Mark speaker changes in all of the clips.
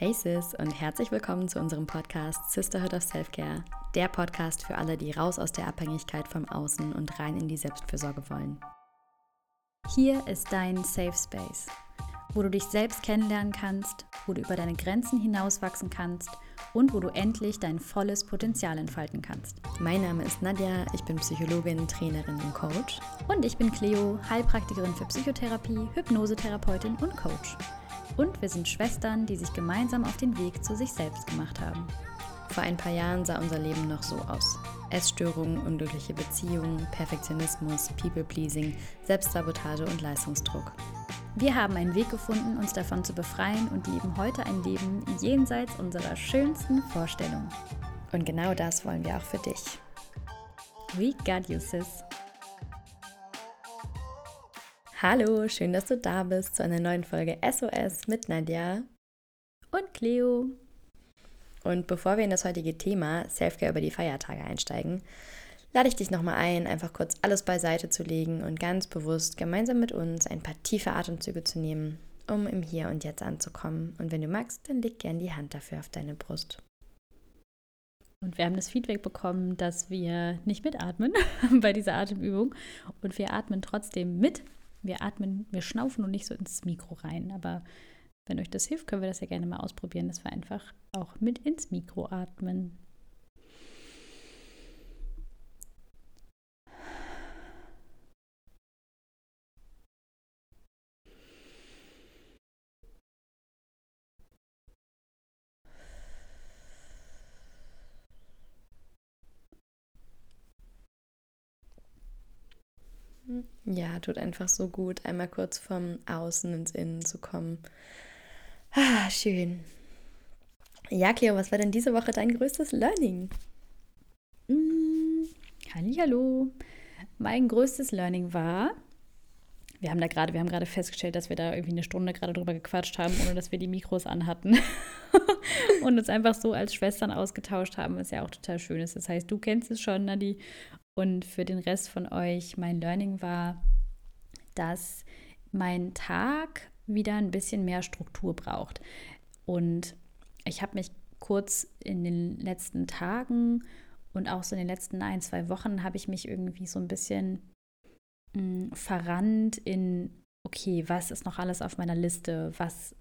Speaker 1: Hey Sis und herzlich willkommen zu unserem Podcast Sisterhood of Self-Care, der Podcast für alle, die raus aus der Abhängigkeit vom Außen und rein in die Selbstfürsorge wollen.
Speaker 2: Hier ist dein Safe Space, wo du dich selbst kennenlernen kannst, wo du über deine Grenzen hinauswachsen kannst und wo du endlich dein volles Potenzial entfalten kannst.
Speaker 1: Mein Name ist Nadja, ich bin Psychologin, Trainerin und Coach.
Speaker 2: Und ich bin Cleo, Heilpraktikerin für Psychotherapie, Hypnosetherapeutin und Coach. Und wir sind Schwestern, die sich gemeinsam auf den Weg zu sich selbst gemacht haben.
Speaker 1: Vor ein paar Jahren sah unser Leben noch so aus. Essstörungen, unglückliche Beziehungen, Perfektionismus, People-Pleasing, Selbstsabotage und Leistungsdruck.
Speaker 2: Wir haben einen Weg gefunden, uns davon zu befreien und leben heute ein Leben jenseits unserer schönsten Vorstellungen.
Speaker 1: Und genau das wollen wir auch für dich.
Speaker 2: We got you, sis.
Speaker 1: Hallo, schön, dass du da bist zu einer neuen Folge SOS mit Nadja
Speaker 2: und Cleo.
Speaker 1: Und bevor wir in das heutige Thema Selfcare über die Feiertage einsteigen, lade ich dich nochmal ein, einfach kurz alles beiseite zu legen und ganz bewusst gemeinsam mit uns ein paar tiefe Atemzüge zu nehmen, um im Hier und Jetzt anzukommen. Und wenn du magst, dann leg gern die Hand dafür auf deine Brust.
Speaker 2: Und wir haben das Feedback bekommen, dass wir nicht mitatmen bei dieser Atemübung. Und wir atmen trotzdem mit, wir atmen, wir schnaufen und nicht so ins Mikro rein. Aber wenn euch das hilft, können wir das ja gerne mal ausprobieren, dass wir einfach auch mit ins Mikro atmen.
Speaker 1: Ja, tut einfach so gut, einmal kurz vom Außen ins Innen zu kommen. Ah, schön. Ja, Cleo, was war denn diese Woche dein größtes Learning?
Speaker 2: Mm, hallo. Mein größtes Learning war, wir haben da gerade, wir haben gerade festgestellt, dass wir da irgendwie eine Stunde gerade drüber gequatscht haben, ohne dass wir die Mikros anhatten und uns einfach so als Schwestern ausgetauscht haben, was ja auch total schön ist. Das heißt, du kennst es schon, Nadi, und für den Rest von euch, mein Learning war, dass mein Tag wieder ein bisschen mehr Struktur braucht. Und ich habe mich kurz in den letzten Tagen und auch so in den letzten ein, zwei Wochen habe ich mich irgendwie so ein bisschen mh, mm, verrannt in, okay, was ist noch alles auf meiner Liste? Was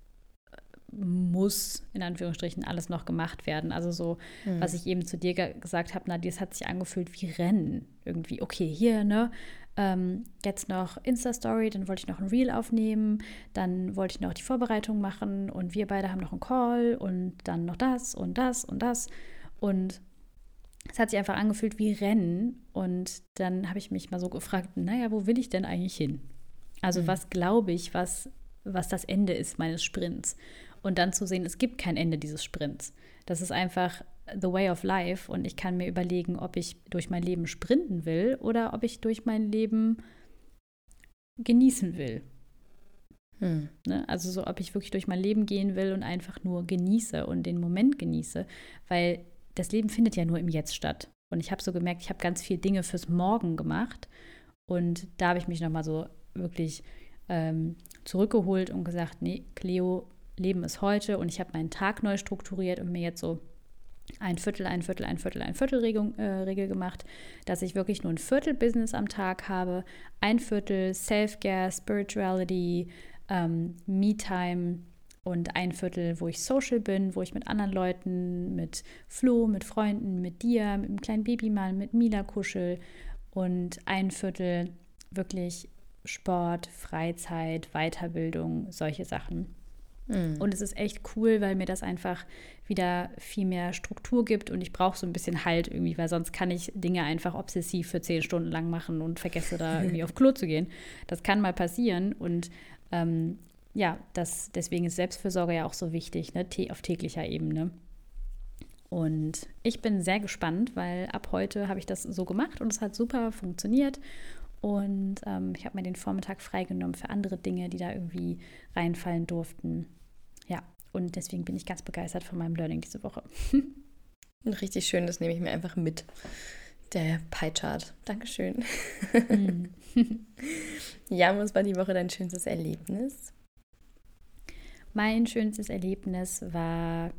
Speaker 2: muss in Anführungsstrichen alles noch gemacht werden. Also so, mhm. was ich eben zu dir gesagt habe, Nadia, es hat sich angefühlt wie Rennen. Irgendwie, okay, hier, ne? Ähm, jetzt noch Insta-Story, dann wollte ich noch ein Reel aufnehmen, dann wollte ich noch die Vorbereitung machen und wir beide haben noch einen Call und dann noch das und das und das. Und es hat sich einfach angefühlt wie Rennen. Und dann habe ich mich mal so gefragt, naja, wo will ich denn eigentlich hin? Also mhm. was glaube ich, was, was das Ende ist meines Sprints? Und dann zu sehen, es gibt kein Ende dieses Sprints. Das ist einfach the way of life und ich kann mir überlegen, ob ich durch mein Leben sprinten will oder ob ich durch mein Leben genießen will. Hm. Ne? Also so, ob ich wirklich durch mein Leben gehen will und einfach nur genieße und den Moment genieße, weil das Leben findet ja nur im Jetzt statt. Und ich habe so gemerkt, ich habe ganz viele Dinge fürs Morgen gemacht und da habe ich mich nochmal so wirklich ähm, zurückgeholt und gesagt, nee, Cleo, Leben ist heute und ich habe meinen Tag neu strukturiert und mir jetzt so ein Viertel, ein Viertel, ein Viertel, ein Viertel Regel, äh, Regel gemacht, dass ich wirklich nur ein Viertel Business am Tag habe, ein Viertel Self-Care, Spirituality, ähm, Me-Time und ein Viertel, wo ich social bin, wo ich mit anderen Leuten, mit Flo, mit Freunden, mit dir, mit dem kleinen Baby mal, mit Mila kuschel und ein Viertel wirklich Sport, Freizeit, Weiterbildung, solche Sachen. Mhm. Und es ist echt cool, weil mir das einfach wieder viel mehr Struktur gibt und ich brauche so ein bisschen Halt irgendwie, weil sonst kann ich Dinge einfach obsessiv für zehn Stunden lang machen und vergesse da irgendwie auf Klo zu gehen. Das kann mal passieren und ähm, ja, das, deswegen ist Selbstfürsorge ja auch so wichtig, ne, auf täglicher Ebene. Und ich bin sehr gespannt, weil ab heute habe ich das so gemacht und es hat super funktioniert. Und ähm, ich habe mir den Vormittag freigenommen für andere Dinge, die da irgendwie reinfallen durften. Ja, und deswegen bin ich ganz begeistert von meinem Learning diese Woche.
Speaker 1: Richtig schön, das nehme ich mir einfach mit. Der Pie-Chart. Dankeschön. Mm. ja, was war die Woche dein schönstes Erlebnis?
Speaker 2: Mein schönstes Erlebnis war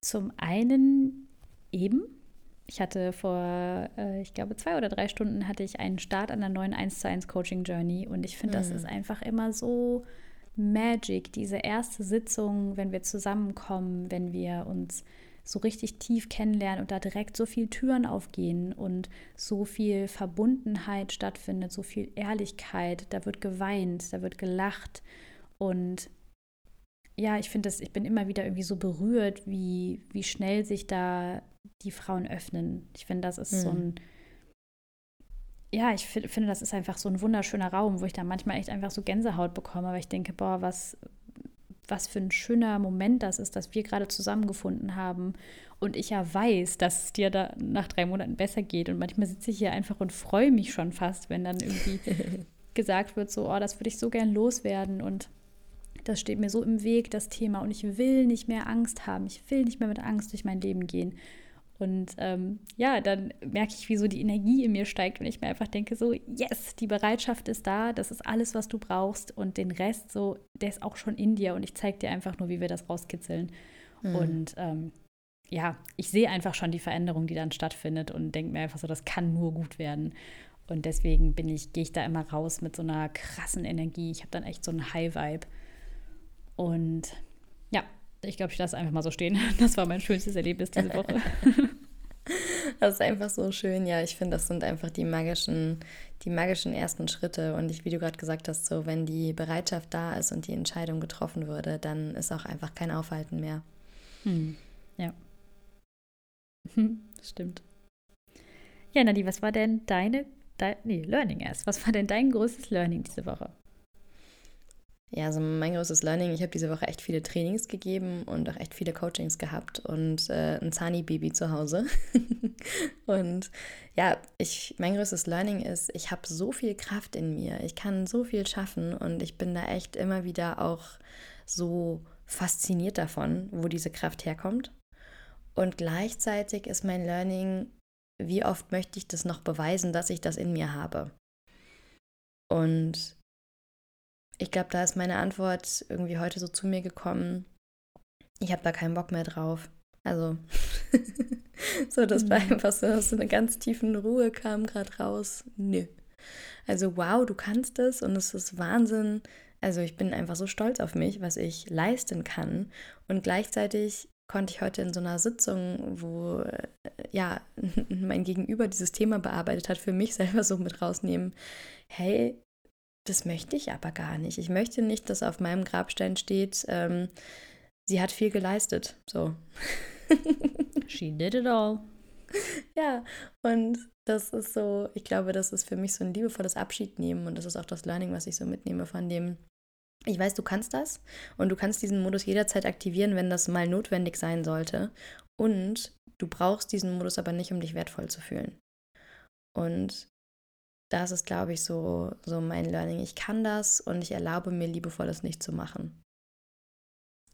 Speaker 2: zum einen eben, ich hatte vor, äh, ich glaube, zwei oder drei Stunden hatte ich einen Start an der neuen 1 zu 1 Coaching Journey und ich finde, mhm. das ist einfach immer so Magic, diese erste Sitzung, wenn wir zusammenkommen, wenn wir uns so richtig tief kennenlernen und da direkt so viele Türen aufgehen und so viel Verbundenheit stattfindet, so viel Ehrlichkeit, da wird geweint, da wird gelacht und ja, ich finde das, ich bin immer wieder irgendwie so berührt, wie, wie schnell sich da die Frauen öffnen. Ich finde, das ist mhm. so ein, ja, ich finde, das ist einfach so ein wunderschöner Raum, wo ich da manchmal echt einfach so Gänsehaut bekomme, weil ich denke, boah, was, was für ein schöner Moment das ist, dass wir gerade zusammengefunden haben und ich ja weiß, dass es dir da nach drei Monaten besser geht. Und manchmal sitze ich hier einfach und freue mich schon fast, wenn dann irgendwie gesagt wird, so, oh, das würde ich so gern loswerden und das steht mir so im Weg, das Thema. Und ich will nicht mehr Angst haben. Ich will nicht mehr mit Angst durch mein Leben gehen. Und ähm, ja, dann merke ich, wie so die Energie in mir steigt und ich mir einfach denke, so, yes, die Bereitschaft ist da, das ist alles, was du brauchst und den Rest, so, der ist auch schon in dir und ich zeige dir einfach nur, wie wir das rauskitzeln. Mhm. Und ähm, ja, ich sehe einfach schon die Veränderung, die dann stattfindet und denke mir einfach so, das kann nur gut werden. Und deswegen bin ich, gehe ich da immer raus mit so einer krassen Energie. Ich habe dann echt so einen High-Vibe. Und ich glaube, ich lasse einfach mal so stehen. Das war mein schönstes Erlebnis diese Woche.
Speaker 1: Das ist einfach so schön. Ja, ich finde, das sind einfach die magischen, die magischen ersten Schritte. Und ich, wie du gerade gesagt hast, so wenn die Bereitschaft da ist und die Entscheidung getroffen wurde, dann ist auch einfach kein Aufhalten mehr.
Speaker 2: Hm. Ja. Stimmt. Ja, Nadi, was war denn deine, dein, nee, Learning erst. Was war denn dein größtes Learning diese Woche?
Speaker 1: Ja, also mein größtes Learning, ich habe diese Woche echt viele Trainings gegeben und auch echt viele Coachings gehabt und äh, ein Zani-Baby zu Hause. und ja, ich, mein größtes Learning ist, ich habe so viel Kraft in mir, ich kann so viel schaffen und ich bin da echt immer wieder auch so fasziniert davon, wo diese Kraft herkommt. Und gleichzeitig ist mein Learning, wie oft möchte ich das noch beweisen, dass ich das in mir habe. Und ich glaube, da ist meine Antwort irgendwie heute so zu mir gekommen. Ich habe da keinen Bock mehr drauf. Also, so, das war mhm. einfach so aus so einer ganz tiefen Ruhe kam gerade raus. Nö. Also, wow, du kannst es und es ist Wahnsinn. Also, ich bin einfach so stolz auf mich, was ich leisten kann. Und gleichzeitig konnte ich heute in so einer Sitzung, wo äh, ja mein Gegenüber dieses Thema bearbeitet hat, für mich selber so mit rausnehmen, hey, das möchte ich aber gar nicht. Ich möchte nicht, dass auf meinem Grabstein steht, ähm, sie hat viel geleistet. So.
Speaker 2: She did it all.
Speaker 1: Ja, und das ist so, ich glaube, das ist für mich so ein liebevolles Abschiednehmen und das ist auch das Learning, was ich so mitnehme von dem, ich weiß, du kannst das und du kannst diesen Modus jederzeit aktivieren, wenn das mal notwendig sein sollte. Und du brauchst diesen Modus aber nicht, um dich wertvoll zu fühlen. Und das ist, glaube ich, so, so mein Learning. Ich kann das und ich erlaube mir liebevolles nicht zu machen.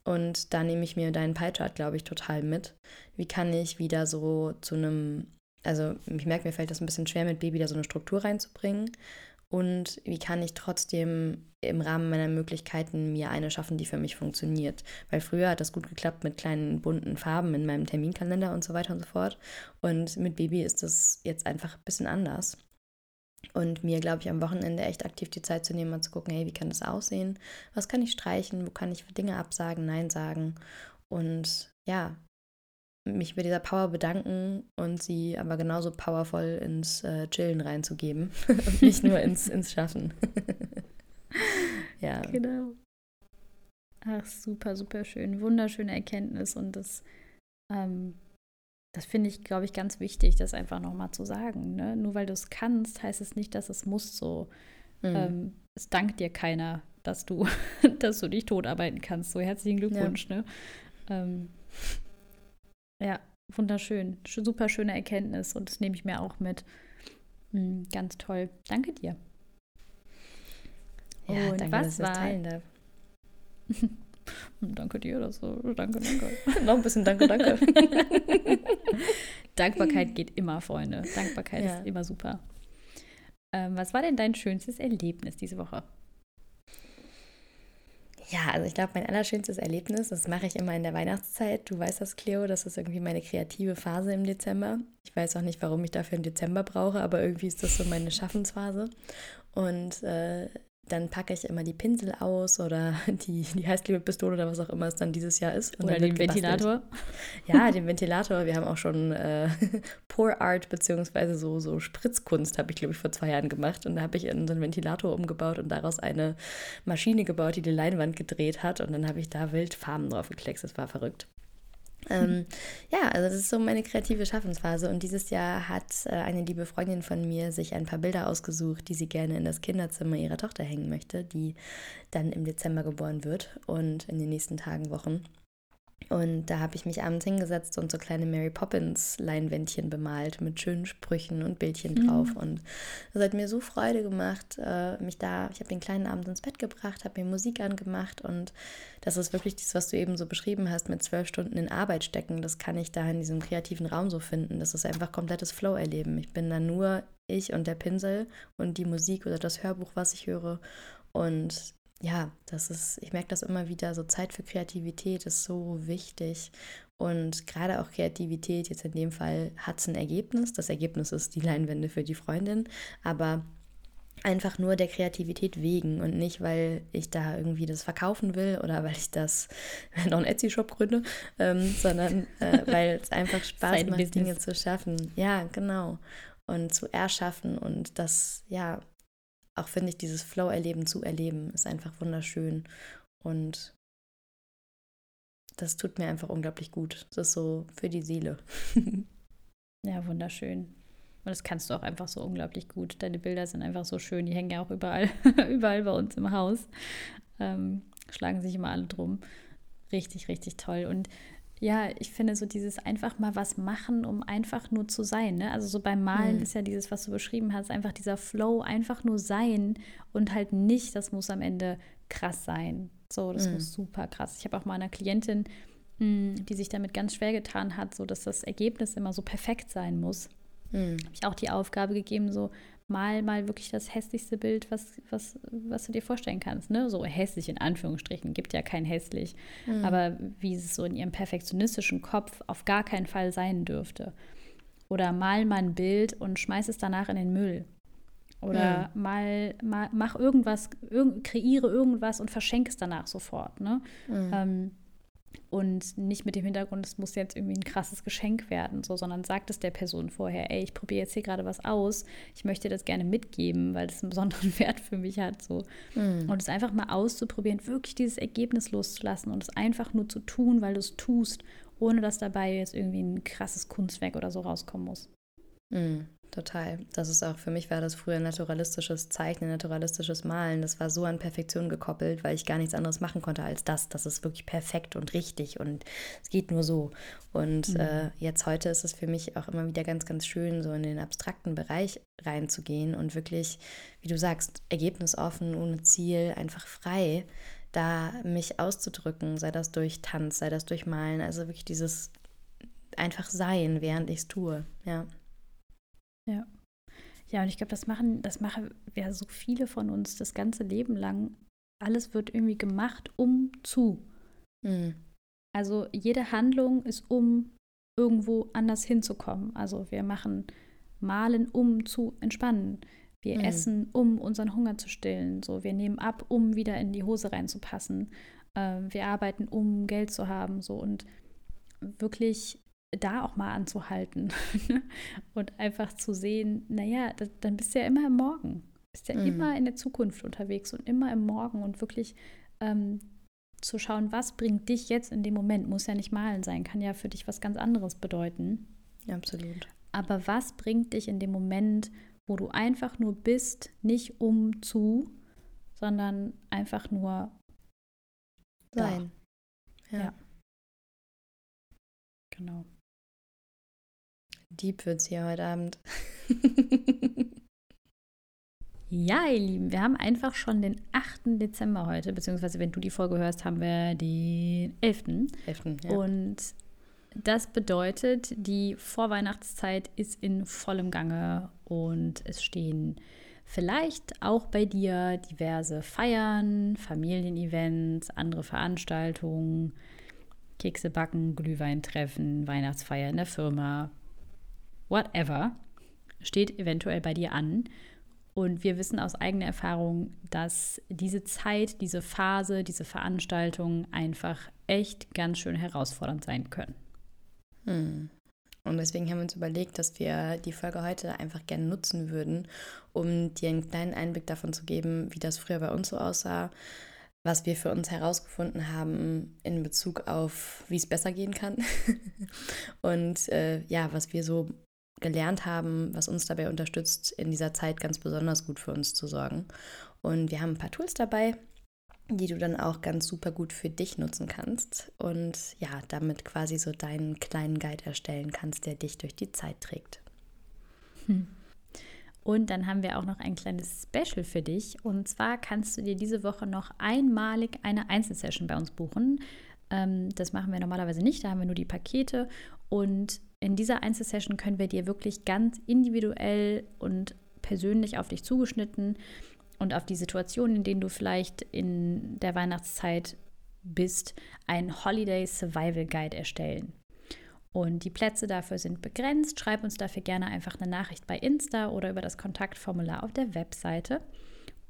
Speaker 1: Und da nehme ich mir deinen Pie-Chart, glaube ich, total mit. Wie kann ich wieder so zu einem, also ich merke, mir fällt das ein bisschen schwer, mit Baby da so eine Struktur reinzubringen. Und wie kann ich trotzdem im Rahmen meiner Möglichkeiten mir eine schaffen, die für mich funktioniert? Weil früher hat das gut geklappt mit kleinen bunten Farben in meinem Terminkalender und so weiter und so fort. Und mit Baby ist das jetzt einfach ein bisschen anders. Und mir, glaube ich, am Wochenende echt aktiv die Zeit zu nehmen und zu gucken, hey, wie kann das aussehen? Was kann ich streichen? Wo kann ich Dinge absagen, Nein sagen? Und ja, mich mit dieser Power bedanken und sie aber genauso powervoll ins äh, Chillen reinzugeben und nicht nur ins, ins Schaffen.
Speaker 2: ja. Genau. Ach, super, super schön. Wunderschöne Erkenntnis und das ähm, das finde ich, glaube ich, ganz wichtig, das einfach nochmal zu sagen. Ne? Nur weil du es kannst, heißt es nicht, dass es muss so. Mhm. Ähm, es dankt dir keiner, dass du, dass du dich totarbeiten kannst. So herzlichen Glückwunsch. Ja, ne? ähm, ja wunderschön. Super schöne Erkenntnis und das nehme ich mir auch mit. Mhm, ganz toll. Danke dir.
Speaker 1: Ja, und danke, was dass ich das teilen darf.
Speaker 2: Danke dir, das so. Danke, danke.
Speaker 1: Noch ein bisschen danke, danke.
Speaker 2: Dankbarkeit geht immer, Freunde. Dankbarkeit ja. ist immer super. Ähm, was war denn dein schönstes Erlebnis diese Woche?
Speaker 1: Ja, also ich glaube, mein allerschönstes Erlebnis, das mache ich immer in der Weihnachtszeit. Du weißt das, Cleo, das ist irgendwie meine kreative Phase im Dezember. Ich weiß auch nicht, warum ich dafür einen Dezember brauche, aber irgendwie ist das so meine Schaffensphase. Und äh, dann packe ich immer die Pinsel aus oder die, die Heißklebepistole oder was auch immer es dann dieses Jahr ist.
Speaker 2: Und oder den Ventilator.
Speaker 1: Ja, den Ventilator. Wir haben auch schon äh, Pour Art beziehungsweise so, so Spritzkunst habe ich, glaube ich, vor zwei Jahren gemacht. Und da habe ich unseren Ventilator umgebaut und daraus eine Maschine gebaut, die die Leinwand gedreht hat. Und dann habe ich da wild Farben drauf gekleckst. Das war verrückt. Ähm, ja, also das ist so meine kreative Schaffensphase. Und dieses Jahr hat äh, eine liebe Freundin von mir sich ein paar Bilder ausgesucht, die sie gerne in das Kinderzimmer ihrer Tochter hängen möchte, die dann im Dezember geboren wird und in den nächsten Tagen, Wochen. Und da habe ich mich abends hingesetzt und so kleine Mary Poppins Leinwändchen bemalt mit schönen Sprüchen und Bildchen mhm. drauf. Und das hat mir so Freude gemacht, äh, mich da, ich habe den kleinen Abend ins Bett gebracht, habe mir Musik angemacht und das ist wirklich das, was du eben so beschrieben hast, mit zwölf Stunden in Arbeit stecken. Das kann ich da in diesem kreativen Raum so finden. Das ist einfach komplettes Flow-Erleben. Ich bin da nur ich und der Pinsel und die Musik oder das Hörbuch, was ich höre. Und ja, das ist, ich merke das immer wieder, so Zeit für Kreativität ist so wichtig. Und gerade auch Kreativität, jetzt in dem Fall hat es ein Ergebnis. Das Ergebnis ist die Leinwände für die Freundin, aber einfach nur der Kreativität wegen und nicht, weil ich da irgendwie das verkaufen will oder weil ich das noch einen Etsy-Shop gründe, ähm, sondern äh, weil es einfach Spaß macht, Business. Dinge zu schaffen. Ja, genau. Und zu erschaffen und das, ja, auch finde ich, dieses Flow-Erleben zu erleben, ist einfach wunderschön. Und das tut mir einfach unglaublich gut. Das ist so für die Seele.
Speaker 2: ja, wunderschön. Und das kannst du auch einfach so unglaublich gut. Deine Bilder sind einfach so schön. Die hängen ja auch überall, überall bei uns im Haus. Ähm, schlagen sich immer alle drum. Richtig, richtig toll. Und ja, ich finde so dieses einfach mal was machen, um einfach nur zu sein. Ne? Also so beim Malen mhm. ist ja dieses, was du beschrieben hast, einfach dieser Flow, einfach nur sein und halt nicht, das muss am Ende krass sein. So, das mhm. muss super krass. Ich habe auch mal eine Klientin, hm, die sich damit ganz schwer getan hat, so dass das Ergebnis immer so perfekt sein muss. Mhm. Habe ich auch die Aufgabe gegeben, so mal mal wirklich das hässlichste Bild, was, was, was du dir vorstellen kannst. Ne? So hässlich in Anführungsstrichen, gibt ja kein hässlich. Mhm. Aber wie es so in ihrem perfektionistischen Kopf auf gar keinen Fall sein dürfte. Oder mal mal ein Bild und schmeiß es danach in den Müll. Oder mhm. mal, mal mach irgendwas, irg kreiere irgendwas und verschenke es danach sofort. Ne? Mhm. Ähm, und nicht mit dem Hintergrund, es muss jetzt irgendwie ein krasses Geschenk werden, so, sondern sagt es der Person vorher, ey, ich probiere jetzt hier gerade was aus, ich möchte das gerne mitgeben, weil das einen besonderen Wert für mich hat. So. Mhm. Und es einfach mal auszuprobieren, wirklich dieses Ergebnis loszulassen und es einfach nur zu tun, weil du es tust, ohne dass dabei jetzt irgendwie ein krasses Kunstwerk oder so rauskommen muss.
Speaker 1: Mhm. Total. Das ist auch, für mich war das früher naturalistisches Zeichnen, naturalistisches Malen. Das war so an Perfektion gekoppelt, weil ich gar nichts anderes machen konnte als das. Das ist wirklich perfekt und richtig und es geht nur so. Und mhm. äh, jetzt heute ist es für mich auch immer wieder ganz, ganz schön, so in den abstrakten Bereich reinzugehen und wirklich, wie du sagst, ergebnisoffen, ohne Ziel, einfach frei, da mich auszudrücken, sei das durch Tanz, sei das durch Malen. Also wirklich dieses einfach sein, während ich es tue. Ja.
Speaker 2: Ja. Ja, und ich glaube, das machen, das machen ja so viele von uns das ganze Leben lang. Alles wird irgendwie gemacht, um zu. Mhm. Also jede Handlung ist, um irgendwo anders hinzukommen. Also wir machen Malen, um zu entspannen. Wir mhm. essen, um unseren Hunger zu stillen. So, wir nehmen ab, um wieder in die Hose reinzupassen. Ähm, wir arbeiten, um Geld zu haben. So und wirklich da auch mal anzuhalten und einfach zu sehen, naja, das, dann bist du ja immer im Morgen, bist ja mhm. immer in der Zukunft unterwegs und immer im Morgen und wirklich ähm, zu schauen, was bringt dich jetzt in dem Moment, muss ja nicht malen sein, kann ja für dich was ganz anderes bedeuten.
Speaker 1: Ja, absolut.
Speaker 2: Aber was bringt dich in dem Moment, wo du einfach nur bist, nicht um zu, sondern einfach nur
Speaker 1: sein.
Speaker 2: Ja. ja. Genau.
Speaker 1: Deep wird's hier heute Abend.
Speaker 2: ja, ihr Lieben, wir haben einfach schon den 8. Dezember heute, beziehungsweise wenn du die Folge hörst, haben wir den 11.
Speaker 1: 11.
Speaker 2: Ja. Und das bedeutet, die Vorweihnachtszeit ist in vollem Gange und es stehen vielleicht auch bei dir diverse Feiern, Familienevents, andere Veranstaltungen, Kekse backen, Glühwein treffen, Weihnachtsfeier in der Firma, whatever, steht eventuell bei dir an. Und wir wissen aus eigener Erfahrung, dass diese Zeit, diese Phase, diese Veranstaltungen einfach echt ganz schön herausfordernd sein können.
Speaker 1: Hm. Und deswegen haben wir uns überlegt, dass wir die Folge heute einfach gerne nutzen würden, um dir einen kleinen Einblick davon zu geben, wie das früher bei uns so aussah, was wir für uns herausgefunden haben in Bezug auf, wie es besser gehen kann und äh, ja, was wir so gelernt haben, was uns dabei unterstützt, in dieser Zeit ganz besonders gut für uns zu sorgen. Und wir haben ein paar Tools dabei, die du dann auch ganz super gut für dich nutzen kannst und ja, damit quasi so deinen kleinen Guide erstellen kannst, der dich durch die Zeit trägt.
Speaker 2: Hm. Und dann haben wir auch noch ein kleines Special für dich. Und zwar kannst du dir diese Woche noch einmalig eine Einzelsession bei uns buchen. Ähm, das machen wir normalerweise nicht, da haben wir nur die Pakete. Und in dieser Einzelsession können wir dir wirklich ganz individuell und persönlich auf dich zugeschnitten und auf die Situation, in denen du vielleicht in der Weihnachtszeit bist, ein Holiday Survival Guide erstellen. Und die Plätze dafür sind begrenzt. Schreib uns dafür gerne einfach eine Nachricht bei Insta oder über das Kontaktformular auf der Webseite.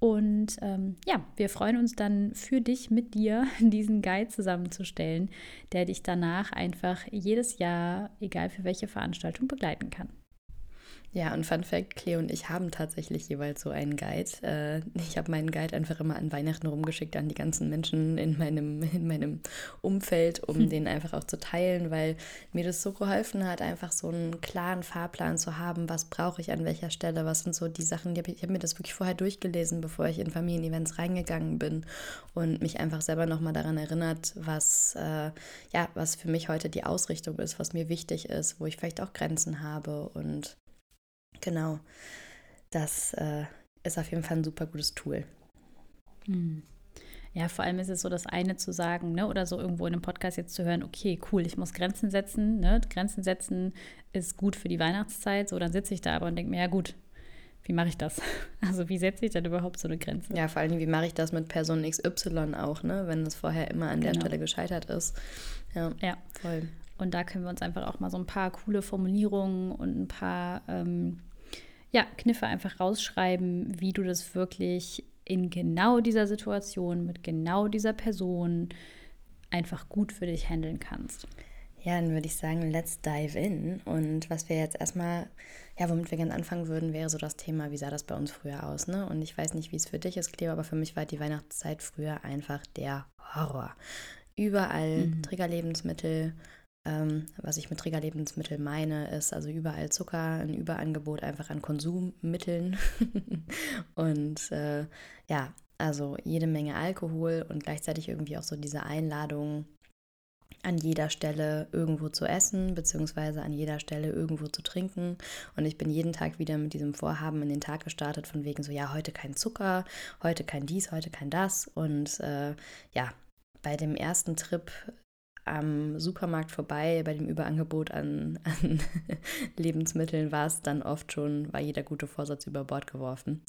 Speaker 2: Und ähm, ja, wir freuen uns dann für dich mit dir diesen Guide zusammenzustellen, der dich danach einfach jedes Jahr, egal für welche Veranstaltung, begleiten kann.
Speaker 1: Ja, und Fun Fact, Cleo und ich haben tatsächlich jeweils so einen Guide. Äh, ich habe meinen Guide einfach immer an Weihnachten rumgeschickt an die ganzen Menschen in meinem, in meinem Umfeld, um hm. den einfach auch zu teilen, weil mir das so geholfen hat, einfach so einen klaren Fahrplan zu haben, was brauche ich an welcher Stelle, was sind so die Sachen, die hab ich, ich habe mir das wirklich vorher durchgelesen, bevor ich in Familienevents reingegangen bin und mich einfach selber nochmal daran erinnert, was, äh, ja, was für mich heute die Ausrichtung ist, was mir wichtig ist, wo ich vielleicht auch Grenzen habe und Genau. Das äh, ist auf jeden Fall ein super gutes Tool.
Speaker 2: Hm. Ja, vor allem ist es so das eine zu sagen, ne, oder so irgendwo in einem Podcast jetzt zu hören, okay, cool, ich muss Grenzen setzen, ne? Grenzen setzen ist gut für die Weihnachtszeit. So, dann sitze ich da aber und denke mir, ja gut, wie mache ich das? Also wie setze ich denn überhaupt so eine Grenze?
Speaker 1: Ja, vor allem, wie mache ich das mit Person XY auch, ne? Wenn das vorher immer an genau. der Stelle gescheitert ist.
Speaker 2: Ja, ja, voll. Und da können wir uns einfach auch mal so ein paar coole Formulierungen und ein paar ähm, ja, Kniffe einfach rausschreiben, wie du das wirklich in genau dieser Situation mit genau dieser Person einfach gut für dich handeln kannst.
Speaker 1: Ja, dann würde ich sagen, let's dive in. Und was wir jetzt erstmal, ja, womit wir gerne anfangen würden, wäre so das Thema, wie sah das bei uns früher aus, ne? Und ich weiß nicht, wie es für dich ist, Cleo, aber für mich war die Weihnachtszeit früher einfach der Horror. Überall mhm. Triggerlebensmittel, ähm, was ich mit Triggerlebensmittel meine, ist also überall Zucker, ein Überangebot einfach an Konsummitteln und äh, ja, also jede Menge Alkohol und gleichzeitig irgendwie auch so diese Einladung, an jeder Stelle irgendwo zu essen, beziehungsweise an jeder Stelle irgendwo zu trinken. Und ich bin jeden Tag wieder mit diesem Vorhaben in den Tag gestartet, von wegen so, ja, heute kein Zucker, heute kein dies, heute kein das. Und äh, ja, bei dem ersten Trip am Supermarkt vorbei, bei dem Überangebot an, an Lebensmitteln war es dann oft schon, war jeder gute Vorsatz über Bord geworfen.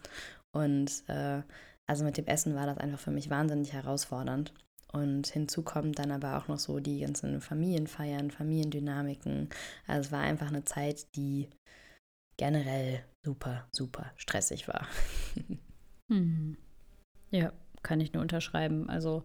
Speaker 1: Und äh, also mit dem Essen war das einfach für mich wahnsinnig herausfordernd. Und hinzu kommen dann aber auch noch so die ganzen Familienfeiern, Familiendynamiken. Also es war einfach eine Zeit, die generell super, super stressig war.
Speaker 2: hm. Ja, kann ich nur unterschreiben. Also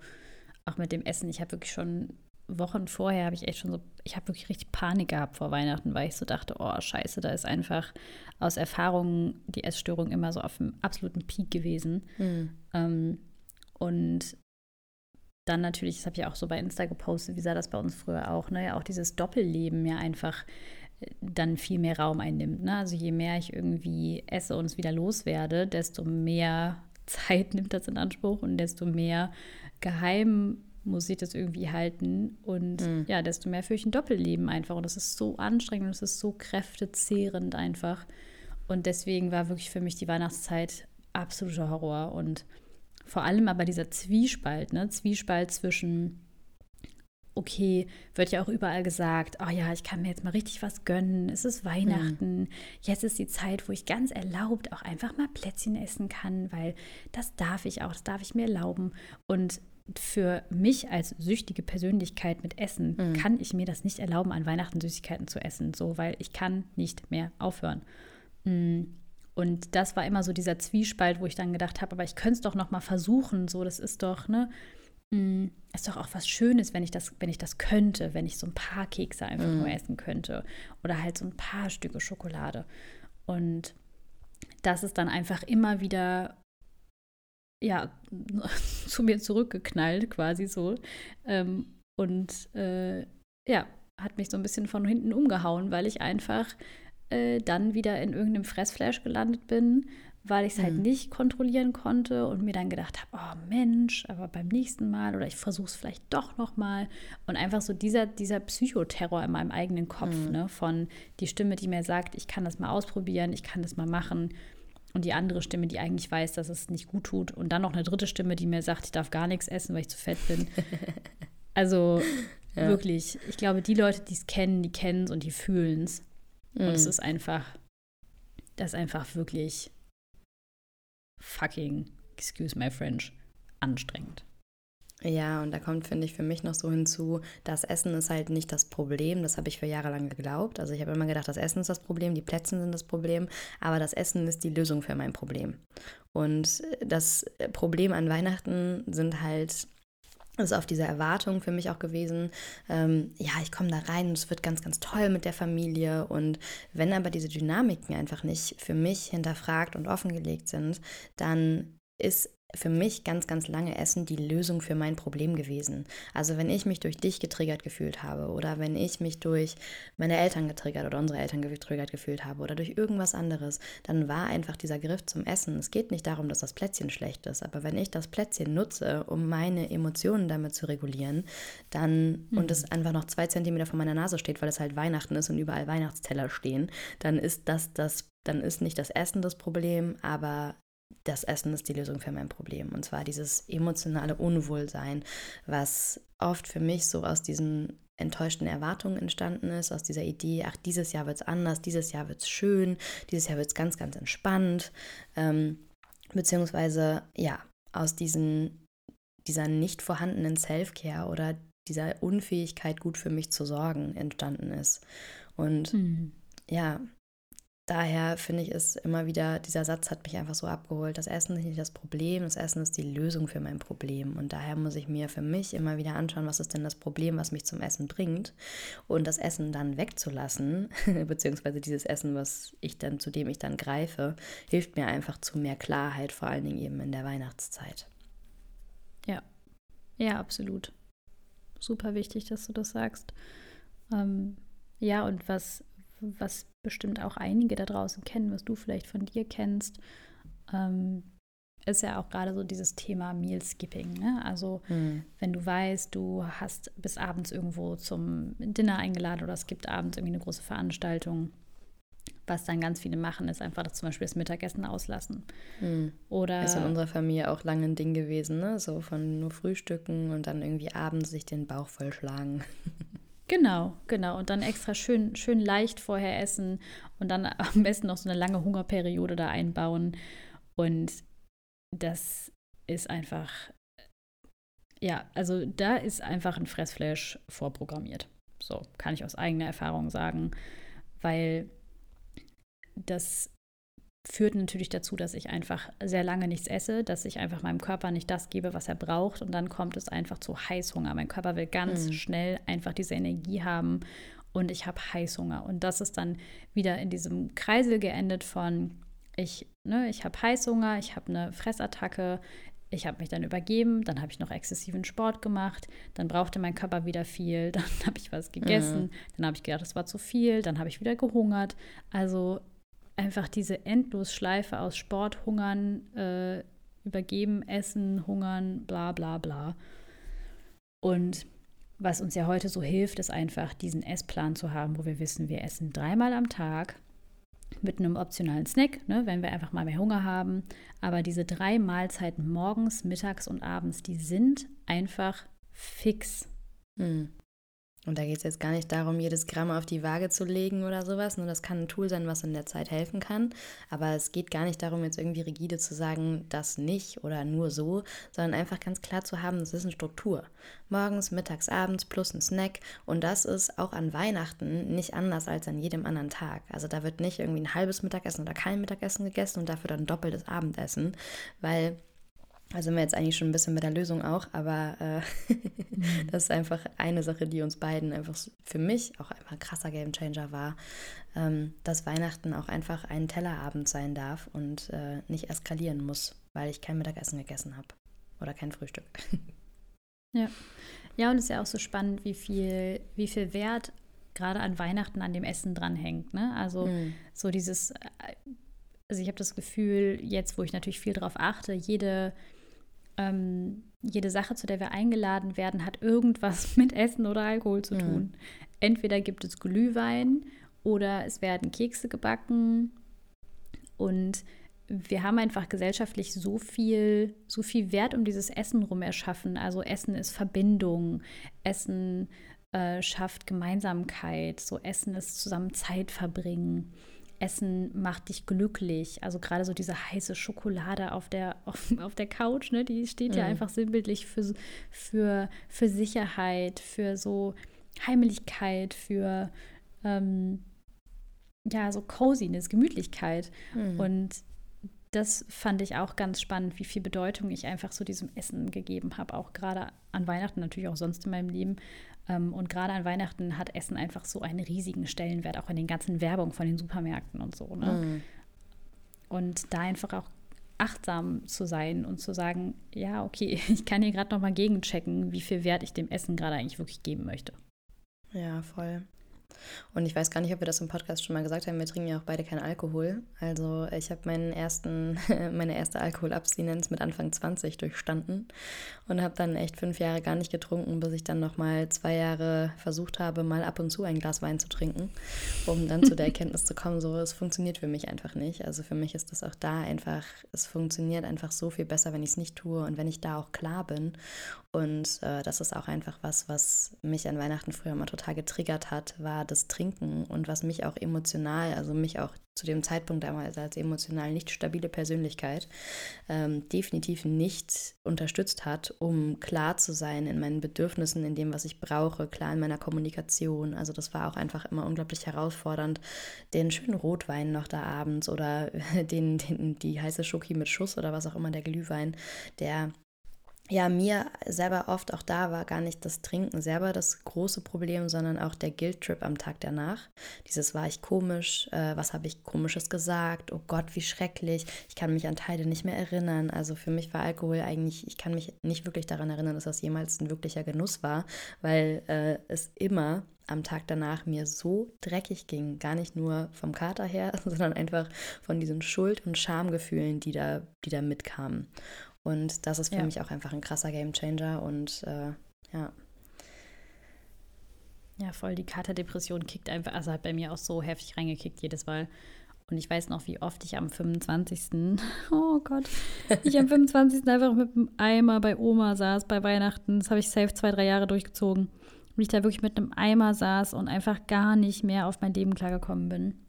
Speaker 2: auch mit dem Essen, ich habe wirklich schon Wochen vorher habe ich echt schon so, ich habe wirklich richtig Panik gehabt vor Weihnachten, weil ich so dachte, oh scheiße, da ist einfach aus Erfahrung die Essstörung immer so auf dem absoluten Peak gewesen. Mhm. Ähm, und dann natürlich, das habe ich auch so bei Insta gepostet, wie sah das bei uns früher auch, ne? Auch dieses Doppelleben ja einfach äh, dann viel mehr Raum einnimmt. Ne? Also je mehr ich irgendwie esse und es wieder loswerde, desto mehr Zeit nimmt das in Anspruch und desto mehr geheim muss ich das irgendwie halten. Und mhm. ja, desto mehr führe ich ein Doppelleben einfach. Und das ist so anstrengend und es ist so kräftezehrend einfach. Und deswegen war wirklich für mich die Weihnachtszeit absoluter Horror. Und vor allem aber dieser Zwiespalt, ne? Zwiespalt zwischen okay, wird ja auch überall gesagt, oh ja, ich kann mir jetzt mal richtig was gönnen, es ist Weihnachten, mhm. jetzt ist die Zeit, wo ich ganz erlaubt auch einfach mal Plätzchen essen kann, weil das darf ich auch, das darf ich mir erlauben. Und für mich als süchtige Persönlichkeit mit Essen mhm. kann ich mir das nicht erlauben, an Weihnachten Süßigkeiten zu essen, so, weil ich kann nicht mehr aufhören. Mhm. Und das war immer so dieser Zwiespalt, wo ich dann gedacht habe, aber ich könnte es doch noch mal versuchen, so, das ist doch, ne, Mm, ist doch auch was Schönes, wenn ich das, wenn ich das könnte, wenn ich so ein paar Kekse einfach mm. nur essen könnte oder halt so ein paar Stücke Schokolade. Und das ist dann einfach immer wieder ja zu mir zurückgeknallt, quasi so. Ähm, und äh, ja, hat mich so ein bisschen von hinten umgehauen, weil ich einfach äh, dann wieder in irgendeinem Fressflash gelandet bin weil ich es halt mhm. nicht kontrollieren konnte und mir dann gedacht habe, oh Mensch, aber beim nächsten Mal oder ich versuche es vielleicht doch noch mal und einfach so dieser dieser Psychoterror in meinem eigenen Kopf, mhm. ne, von die Stimme, die mir sagt, ich kann das mal ausprobieren, ich kann das mal machen und die andere Stimme, die eigentlich weiß, dass es nicht gut tut und dann noch eine dritte Stimme, die mir sagt, ich darf gar nichts essen, weil ich zu fett bin. also ja. wirklich, ich glaube, die Leute, die es kennen, die kennen es und die fühlen es. Mhm. Und es ist einfach, das ist einfach wirklich fucking, excuse my French, anstrengend.
Speaker 1: Ja, und da kommt, finde ich, für mich noch so hinzu, das Essen ist halt nicht das Problem. Das habe ich für Jahre lang geglaubt. Also ich habe immer gedacht, das Essen ist das Problem, die Plätzchen sind das Problem, aber das Essen ist die Lösung für mein Problem. Und das Problem an Weihnachten sind halt ist auf diese Erwartung für mich auch gewesen, ähm, ja, ich komme da rein und es wird ganz, ganz toll mit der Familie. Und wenn aber diese Dynamiken einfach nicht für mich hinterfragt und offengelegt sind, dann ist für mich ganz, ganz lange Essen die Lösung für mein Problem gewesen. Also wenn ich mich durch dich getriggert gefühlt habe oder wenn ich mich durch meine Eltern getriggert oder unsere Eltern getriggert gefühlt habe oder durch irgendwas anderes, dann war einfach dieser Griff zum Essen. Es geht nicht darum, dass das Plätzchen schlecht ist, aber wenn ich das Plätzchen nutze, um meine Emotionen damit zu regulieren, dann mhm. und es einfach noch zwei Zentimeter von meiner Nase steht, weil es halt Weihnachten ist und überall Weihnachtsteller stehen, dann ist das das dann ist nicht das Essen das Problem, aber das Essen ist die Lösung für mein Problem. Und zwar dieses emotionale Unwohlsein, was oft für mich so aus diesen enttäuschten Erwartungen entstanden ist, aus dieser Idee, ach, dieses Jahr wird es anders, dieses Jahr wird es schön, dieses Jahr wird es ganz, ganz entspannt. Ähm, beziehungsweise, ja, aus diesen, dieser nicht vorhandenen Self-Care oder dieser Unfähigkeit, gut für mich zu sorgen, entstanden ist. Und hm. ja, daher finde ich es immer wieder, dieser Satz hat mich einfach so abgeholt. Das Essen ist nicht das Problem, das Essen ist die Lösung für mein Problem. Und daher muss ich mir für mich immer wieder anschauen, was ist denn das Problem, was mich zum Essen bringt. Und das Essen dann wegzulassen, beziehungsweise dieses Essen, was ich dann, zu dem ich dann greife, hilft mir einfach zu mehr Klarheit, vor allen Dingen eben in der Weihnachtszeit.
Speaker 2: Ja, ja, absolut. Super wichtig, dass du das sagst. Ähm, ja, und was, was bestimmt auch einige da draußen kennen, was du vielleicht von dir kennst, ähm, ist ja auch gerade so dieses Thema Meal Skipping. Ne? Also mhm. wenn du weißt, du hast bis abends irgendwo zum Dinner eingeladen oder es gibt abends irgendwie eine große Veranstaltung, was dann ganz viele machen, ist einfach zum Beispiel das Mittagessen auslassen.
Speaker 1: Mhm. Oder ist in unserer Familie auch lange ein Ding gewesen, ne? So von nur Frühstücken und dann irgendwie abends sich den Bauch vollschlagen.
Speaker 2: Genau, genau. Und dann extra schön, schön leicht vorher essen und dann am besten noch so eine lange Hungerperiode da einbauen. Und das ist einfach, ja, also da ist einfach ein Fressflash vorprogrammiert. So kann ich aus eigener Erfahrung sagen, weil das führt natürlich dazu, dass ich einfach sehr lange nichts esse, dass ich einfach meinem Körper nicht das gebe, was er braucht und dann kommt es einfach zu Heißhunger. Mein Körper will ganz mhm. schnell einfach diese Energie haben und ich habe Heißhunger und das ist dann wieder in diesem Kreisel geendet von ich, ne, ich habe Heißhunger, ich habe eine Fressattacke, ich habe mich dann übergeben, dann habe ich noch exzessiven Sport gemacht, dann brauchte mein Körper wieder viel, dann habe ich was gegessen, mhm. dann habe ich gedacht, es war zu viel, dann habe ich wieder gehungert. Also einfach diese Endlosschleife aus Sport, Hungern, äh, Übergeben, Essen, Hungern, bla bla bla. Und was uns ja heute so hilft, ist einfach diesen Essplan zu haben, wo wir wissen, wir essen dreimal am Tag mit einem optionalen Snack, ne, wenn wir einfach mal mehr Hunger haben. Aber diese drei Mahlzeiten morgens, mittags und abends, die sind einfach fix. Mhm.
Speaker 1: Und da geht es jetzt gar nicht darum, jedes Gramm auf die Waage zu legen oder sowas. Nur das kann ein Tool sein, was in der Zeit helfen kann. Aber es geht gar nicht darum, jetzt irgendwie rigide zu sagen, das nicht oder nur so, sondern einfach ganz klar zu haben, das ist eine Struktur. Morgens, mittags, abends plus ein Snack. Und das ist auch an Weihnachten nicht anders als an jedem anderen Tag. Also da wird nicht irgendwie ein halbes Mittagessen oder kein Mittagessen gegessen und dafür dann doppeltes Abendessen, weil da sind wir jetzt eigentlich schon ein bisschen mit der Lösung auch, aber äh, mhm. das ist einfach eine Sache, die uns beiden einfach für mich auch einfach ein krasser Gamechanger war, ähm, dass Weihnachten auch einfach ein Tellerabend sein darf und äh, nicht eskalieren muss, weil ich kein Mittagessen gegessen habe oder kein Frühstück.
Speaker 2: Ja. Ja, und es ist ja auch so spannend, wie viel, wie viel Wert gerade an Weihnachten an dem Essen dranhängt. Ne? Also mhm. so dieses, äh, also ich habe das Gefühl, jetzt, wo ich natürlich viel darauf achte, jede ähm, jede Sache, zu der wir eingeladen werden, hat irgendwas mit Essen oder Alkohol zu tun. Mhm. Entweder gibt es Glühwein oder es werden Kekse gebacken und wir haben einfach gesellschaftlich so viel, so viel Wert um dieses Essen rum erschaffen. Also Essen ist Verbindung, Essen äh, schafft Gemeinsamkeit, so Essen ist zusammen Zeit verbringen. Essen macht dich glücklich. Also gerade so diese heiße Schokolade auf der, auf, auf der Couch, ne, die steht mhm. ja einfach sinnbildlich für, für, für Sicherheit, für so Heimeligkeit, für ähm, ja, so Coziness, Gemütlichkeit. Mhm. Und das fand ich auch ganz spannend, wie viel Bedeutung ich einfach so diesem Essen gegeben habe, auch gerade an Weihnachten, natürlich auch sonst in meinem Leben. Ähm, und gerade an Weihnachten hat Essen einfach so einen riesigen Stellenwert, auch in den ganzen Werbungen von den Supermärkten und so. Ne? Mhm. Und da einfach auch achtsam zu sein und zu sagen, ja, okay, ich kann hier gerade nochmal gegenchecken, wie viel Wert ich dem Essen gerade eigentlich wirklich geben möchte.
Speaker 1: Ja, voll. Und ich weiß gar nicht, ob wir das im Podcast schon mal gesagt haben, wir trinken ja auch beide keinen Alkohol. Also ich habe meinen ersten, meine erste Alkoholabstinenz mit Anfang 20 durchstanden und habe dann echt fünf Jahre gar nicht getrunken, bis ich dann nochmal zwei Jahre versucht habe, mal ab und zu ein Glas Wein zu trinken, um dann zu der Erkenntnis zu kommen, so es funktioniert für mich einfach nicht. Also für mich ist das auch da einfach, es funktioniert einfach so viel besser, wenn ich es nicht tue und wenn ich da auch klar bin. Und äh, das ist auch einfach was, was mich an Weihnachten früher immer total getriggert hat, war das Trinken und was mich auch emotional, also mich auch zu dem Zeitpunkt damals als emotional nicht stabile Persönlichkeit ähm, definitiv nicht unterstützt hat, um klar zu sein in meinen Bedürfnissen, in dem, was ich brauche, klar in meiner Kommunikation. Also das war auch einfach immer unglaublich herausfordernd, den schönen Rotwein noch da abends oder den, den, die heiße Schoki mit Schuss oder was auch immer, der Glühwein, der ja, mir selber oft auch da war gar nicht das Trinken selber das große Problem, sondern auch der Guilt-Trip am Tag danach. Dieses war ich komisch, äh, was habe ich komisches gesagt, oh Gott, wie schrecklich, ich kann mich an Teile nicht mehr erinnern. Also für mich war Alkohol eigentlich, ich kann mich nicht wirklich daran erinnern, dass das jemals ein wirklicher Genuss war, weil äh, es immer am Tag danach mir so dreckig ging, gar nicht nur vom Kater her, sondern einfach von diesen Schuld- und Schamgefühlen, die da, die da mitkamen. Und das ist für ja. mich auch einfach ein krasser Gamechanger und äh, ja.
Speaker 2: Ja, voll. Die Katerdepression kickt einfach, also hat bei mir auch so heftig reingekickt jedes Mal. Und ich weiß noch, wie oft ich am 25. Oh Gott. Ich am 25. einfach mit einem Eimer bei Oma saß bei Weihnachten. Das habe ich safe zwei, drei Jahre durchgezogen. Und ich da wirklich mit einem Eimer saß und einfach gar nicht mehr auf mein Leben klargekommen bin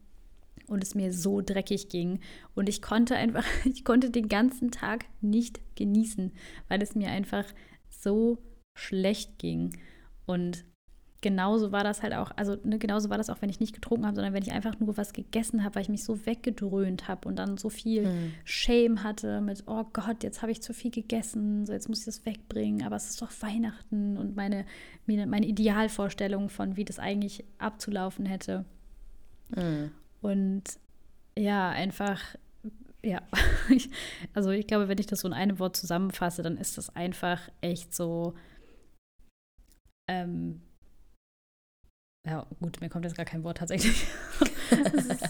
Speaker 2: und es mir so dreckig ging. Und ich konnte einfach, ich konnte den ganzen Tag nicht genießen, weil es mir einfach so schlecht ging. Und genauso war das halt auch, also ne, genauso war das auch, wenn ich nicht getrunken habe, sondern wenn ich einfach nur was gegessen habe, weil ich mich so weggedröhnt habe und dann so viel hm. Shame hatte mit, oh Gott, jetzt habe ich zu viel gegessen, so jetzt muss ich das wegbringen, aber es ist doch Weihnachten und meine, meine Idealvorstellung von, wie das eigentlich abzulaufen hätte. Hm. Und ja, einfach, ja, also ich glaube, wenn ich das so in einem Wort zusammenfasse, dann ist das einfach echt so, ähm, ja, gut, mir kommt jetzt gar kein Wort tatsächlich.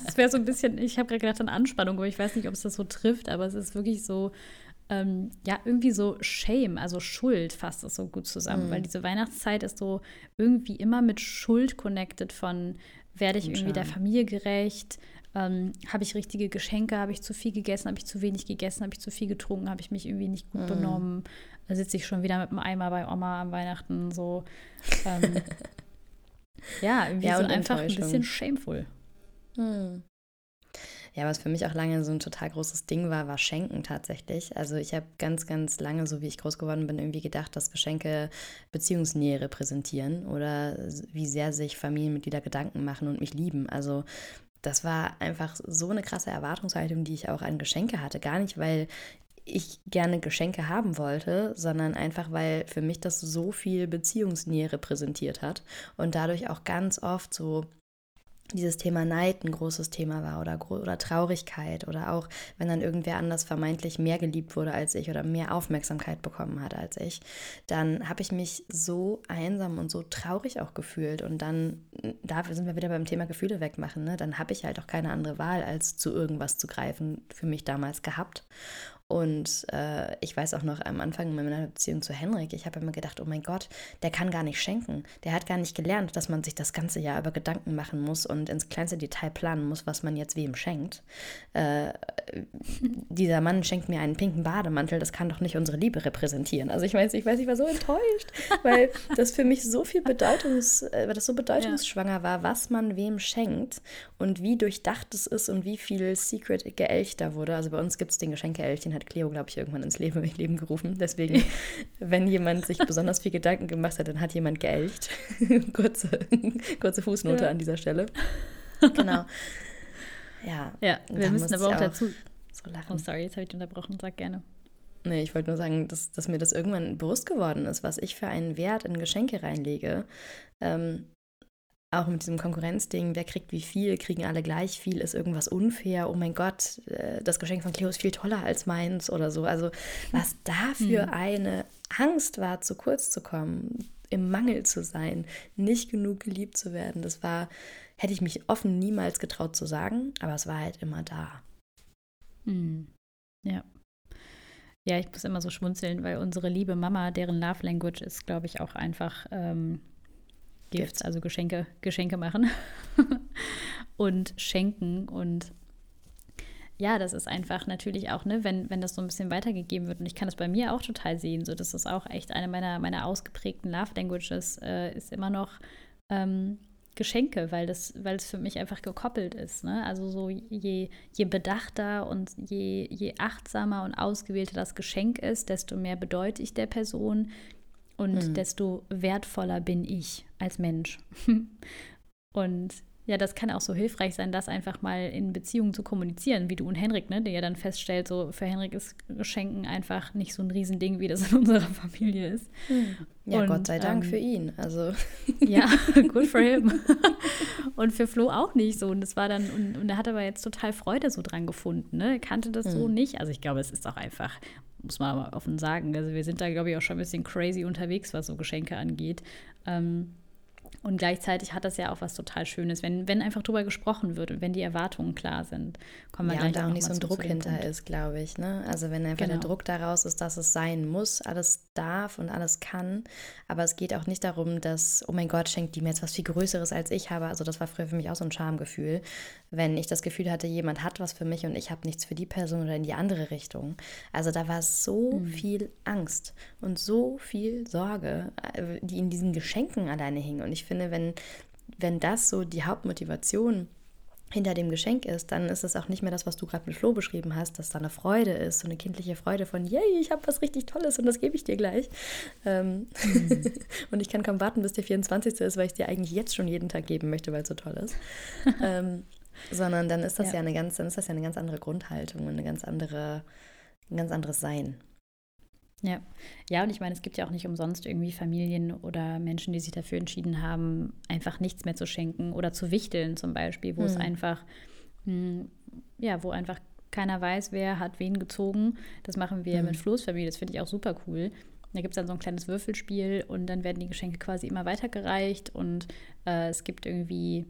Speaker 2: Es wäre so ein bisschen, ich habe gerade gedacht an Anspannung, aber ich weiß nicht, ob es das so trifft, aber es ist wirklich so, ähm, ja, irgendwie so Shame, also Schuld fasst es so gut zusammen, mhm. weil diese Weihnachtszeit ist so irgendwie immer mit Schuld connected von, werde ich irgendwie der Familie gerecht? Ähm, habe ich richtige Geschenke? Habe ich zu viel gegessen? Habe ich zu wenig gegessen? Habe ich zu viel getrunken? Habe ich mich irgendwie nicht gut mhm. benommen? Da sitze ich schon wieder mit dem Eimer bei Oma am Weihnachten so. Ähm, ja, irgendwie
Speaker 1: Ja,
Speaker 2: so
Speaker 1: und
Speaker 2: einfach ein bisschen shameful.
Speaker 1: Hm. Ja, was für mich auch lange so ein total großes Ding war, war Schenken tatsächlich. Also ich habe ganz, ganz lange, so wie ich groß geworden bin, irgendwie gedacht, dass Geschenke Beziehungsnähe repräsentieren oder wie sehr sich Familienmitglieder Gedanken machen und mich lieben. Also das war einfach so eine krasse Erwartungshaltung, die ich auch an Geschenke hatte. Gar nicht, weil ich gerne Geschenke haben wollte, sondern einfach, weil für mich das so viel Beziehungsnähe repräsentiert hat und dadurch auch ganz oft so dieses Thema Neid ein großes Thema war oder, oder Traurigkeit oder auch, wenn dann irgendwer anders vermeintlich mehr geliebt wurde als ich oder mehr Aufmerksamkeit bekommen hat als ich, dann habe ich mich so einsam und so traurig auch gefühlt und dann, dafür sind wir wieder beim Thema Gefühle wegmachen, ne? dann habe ich halt auch keine andere Wahl, als zu irgendwas zu greifen, für mich damals gehabt. Und äh, ich weiß auch noch am Anfang meiner Beziehung zu Henrik, ich habe immer gedacht, oh mein Gott, der kann gar nicht schenken. Der hat gar nicht gelernt, dass man sich das ganze Jahr über Gedanken machen muss und ins kleinste Detail planen muss, was man jetzt wem schenkt. Äh, dieser Mann schenkt mir einen pinken Bademantel, das kann doch nicht unsere Liebe repräsentieren. Also ich weiß, ich weiß, ich war so enttäuscht, weil das für mich so viel Bedeutungs, äh, weil das so bedeutungsschwanger war, was man wem schenkt und wie durchdacht es ist und wie viel Secret geelcht da wurde. Also bei uns gibt es den Geschenkeelch, den hat Cleo, glaube ich, irgendwann ins Leben, Leben gerufen. Deswegen, wenn jemand sich besonders viel Gedanken gemacht hat, dann hat jemand geelcht. kurze, kurze Fußnote
Speaker 2: Ja.
Speaker 1: an dieser Stelle. Genau. Ja,
Speaker 2: Ja, wir müssen aber auch dazu.
Speaker 1: so lachen.
Speaker 2: Oh, sorry, jetzt habe ich dich unterbrochen. Sag gerne.
Speaker 1: Nee, ich wollte nur sagen, dass, dass mir das irgendwann bewusst geworden ist, was ich für einen Wert in Geschenke reinlege. Ähm, auch mit diesem Konkurrenzding, wer kriegt wie viel, kriegen alle gleich viel, ist irgendwas unfair, oh mein Gott, äh, das Geschenk von Cleo ist viel toller als meins oder so. Also was da für
Speaker 2: Hm.
Speaker 1: eine Angst war, zu kurz zu kommen, im Mangel zu sein, nicht genug geliebt zu werden, das war, hätte ich mich offen niemals getraut zu sagen, aber es war halt immer da.
Speaker 2: Hm. Ja. Ja, ich muss immer so schmunzeln, weil unsere liebe Mama, deren Love Language ist, glaube ich, auch einfach ähm, Gifts, also Geschenke, Geschenke machen und schenken. Und ja, das ist einfach natürlich auch, ne, wenn, wenn das so ein bisschen weitergegeben wird. Und ich kann das bei mir auch total sehen. So, das ist auch echt eine meiner, meiner ausgeprägten Love Languages, äh, ist immer noch ähm, Geschenke, weil das, weil es für mich einfach gekoppelt ist. Ne? Also so je, je bedachter und je, je achtsamer und ausgewählter das Geschenk ist, desto mehr bedeute ich der Person und
Speaker 1: Mhm.
Speaker 2: desto wertvoller bin ich als Mensch. und ja, das kann auch so hilfreich sein, das einfach mal in Beziehungen zu kommunizieren, wie du und Henrik, ne, der ja dann feststellt, so für Henrik ist Schenken einfach nicht so ein Riesending, wie das in unserer Familie ist.
Speaker 1: Ja,
Speaker 2: Und,
Speaker 1: Gott sei Dank
Speaker 2: ähm,
Speaker 1: für ihn. Also
Speaker 2: Ja, good for him. und für Flo auch nicht so. Und das war dann, und, und er hat aber jetzt total Freude so dran gefunden. Ne? Er kannte das so
Speaker 1: Mhm.
Speaker 2: nicht. Also ich glaube, es ist auch einfach, muss man aber offen sagen. Also wir sind da, glaube ich, auch schon ein bisschen crazy unterwegs, was so Geschenke angeht. Ähm, und gleichzeitig hat das ja auch was total Schönes, wenn, wenn einfach drüber gesprochen wird und wenn die Erwartungen klar sind. Kommen wir
Speaker 1: ja,
Speaker 2: gleich
Speaker 1: und da auch nicht so ein Druck hinter
Speaker 2: Punkt.
Speaker 1: ist, glaube ich. Ne? Also wenn einfach der
Speaker 2: Genau.
Speaker 1: Druck daraus ist, dass es sein muss, alles darf und alles kann. Aber es geht auch nicht darum, dass, oh mein Gott, schenkt die mir jetzt was viel Größeres als ich habe. Also das war früher für mich auch so ein Schamgefühl. Wenn ich das Gefühl hatte, jemand hat was für mich und ich habe nichts für die Person oder in die andere Richtung. Also da war so viel Angst und so viel Sorge, äh, die in diesen Geschenken alleine hing. Und ich finde, wenn, wenn das so die Hauptmotivation hinter dem Geschenk ist, dann ist es auch nicht mehr das, was du gerade mit Flo beschrieben hast, dass da eine Freude ist, so eine kindliche Freude von, yay, ich habe was richtig Tolles und das gebe ich dir gleich. Ähm, und ich kann kaum warten, bis der 24. ist, weil ich es dir eigentlich jetzt schon jeden Tag geben möchte, weil es so toll ist. ähm, sondern dann ist das ja.
Speaker 2: Ja.
Speaker 1: eine ganz, dann ist das ja eine ganz andere Grundhaltung und eine ganz andere, ein ganz anderes Sein.
Speaker 2: Ja. ja, und ich meine, es gibt ja auch nicht umsonst irgendwie Familien oder Menschen, die sich dafür entschieden haben, einfach nichts mehr zu schenken oder zu wichteln zum Beispiel, wo es
Speaker 1: Mhm.
Speaker 2: einfach, mh, ja, wo einfach keiner weiß, wer hat wen gezogen. Das machen wir
Speaker 1: Mhm.
Speaker 2: mit Flo's Familie, das finde ich auch super cool. Da gibt es dann so ein kleines Würfelspiel und dann werden die Geschenke quasi immer weitergereicht und äh, es gibt irgendwie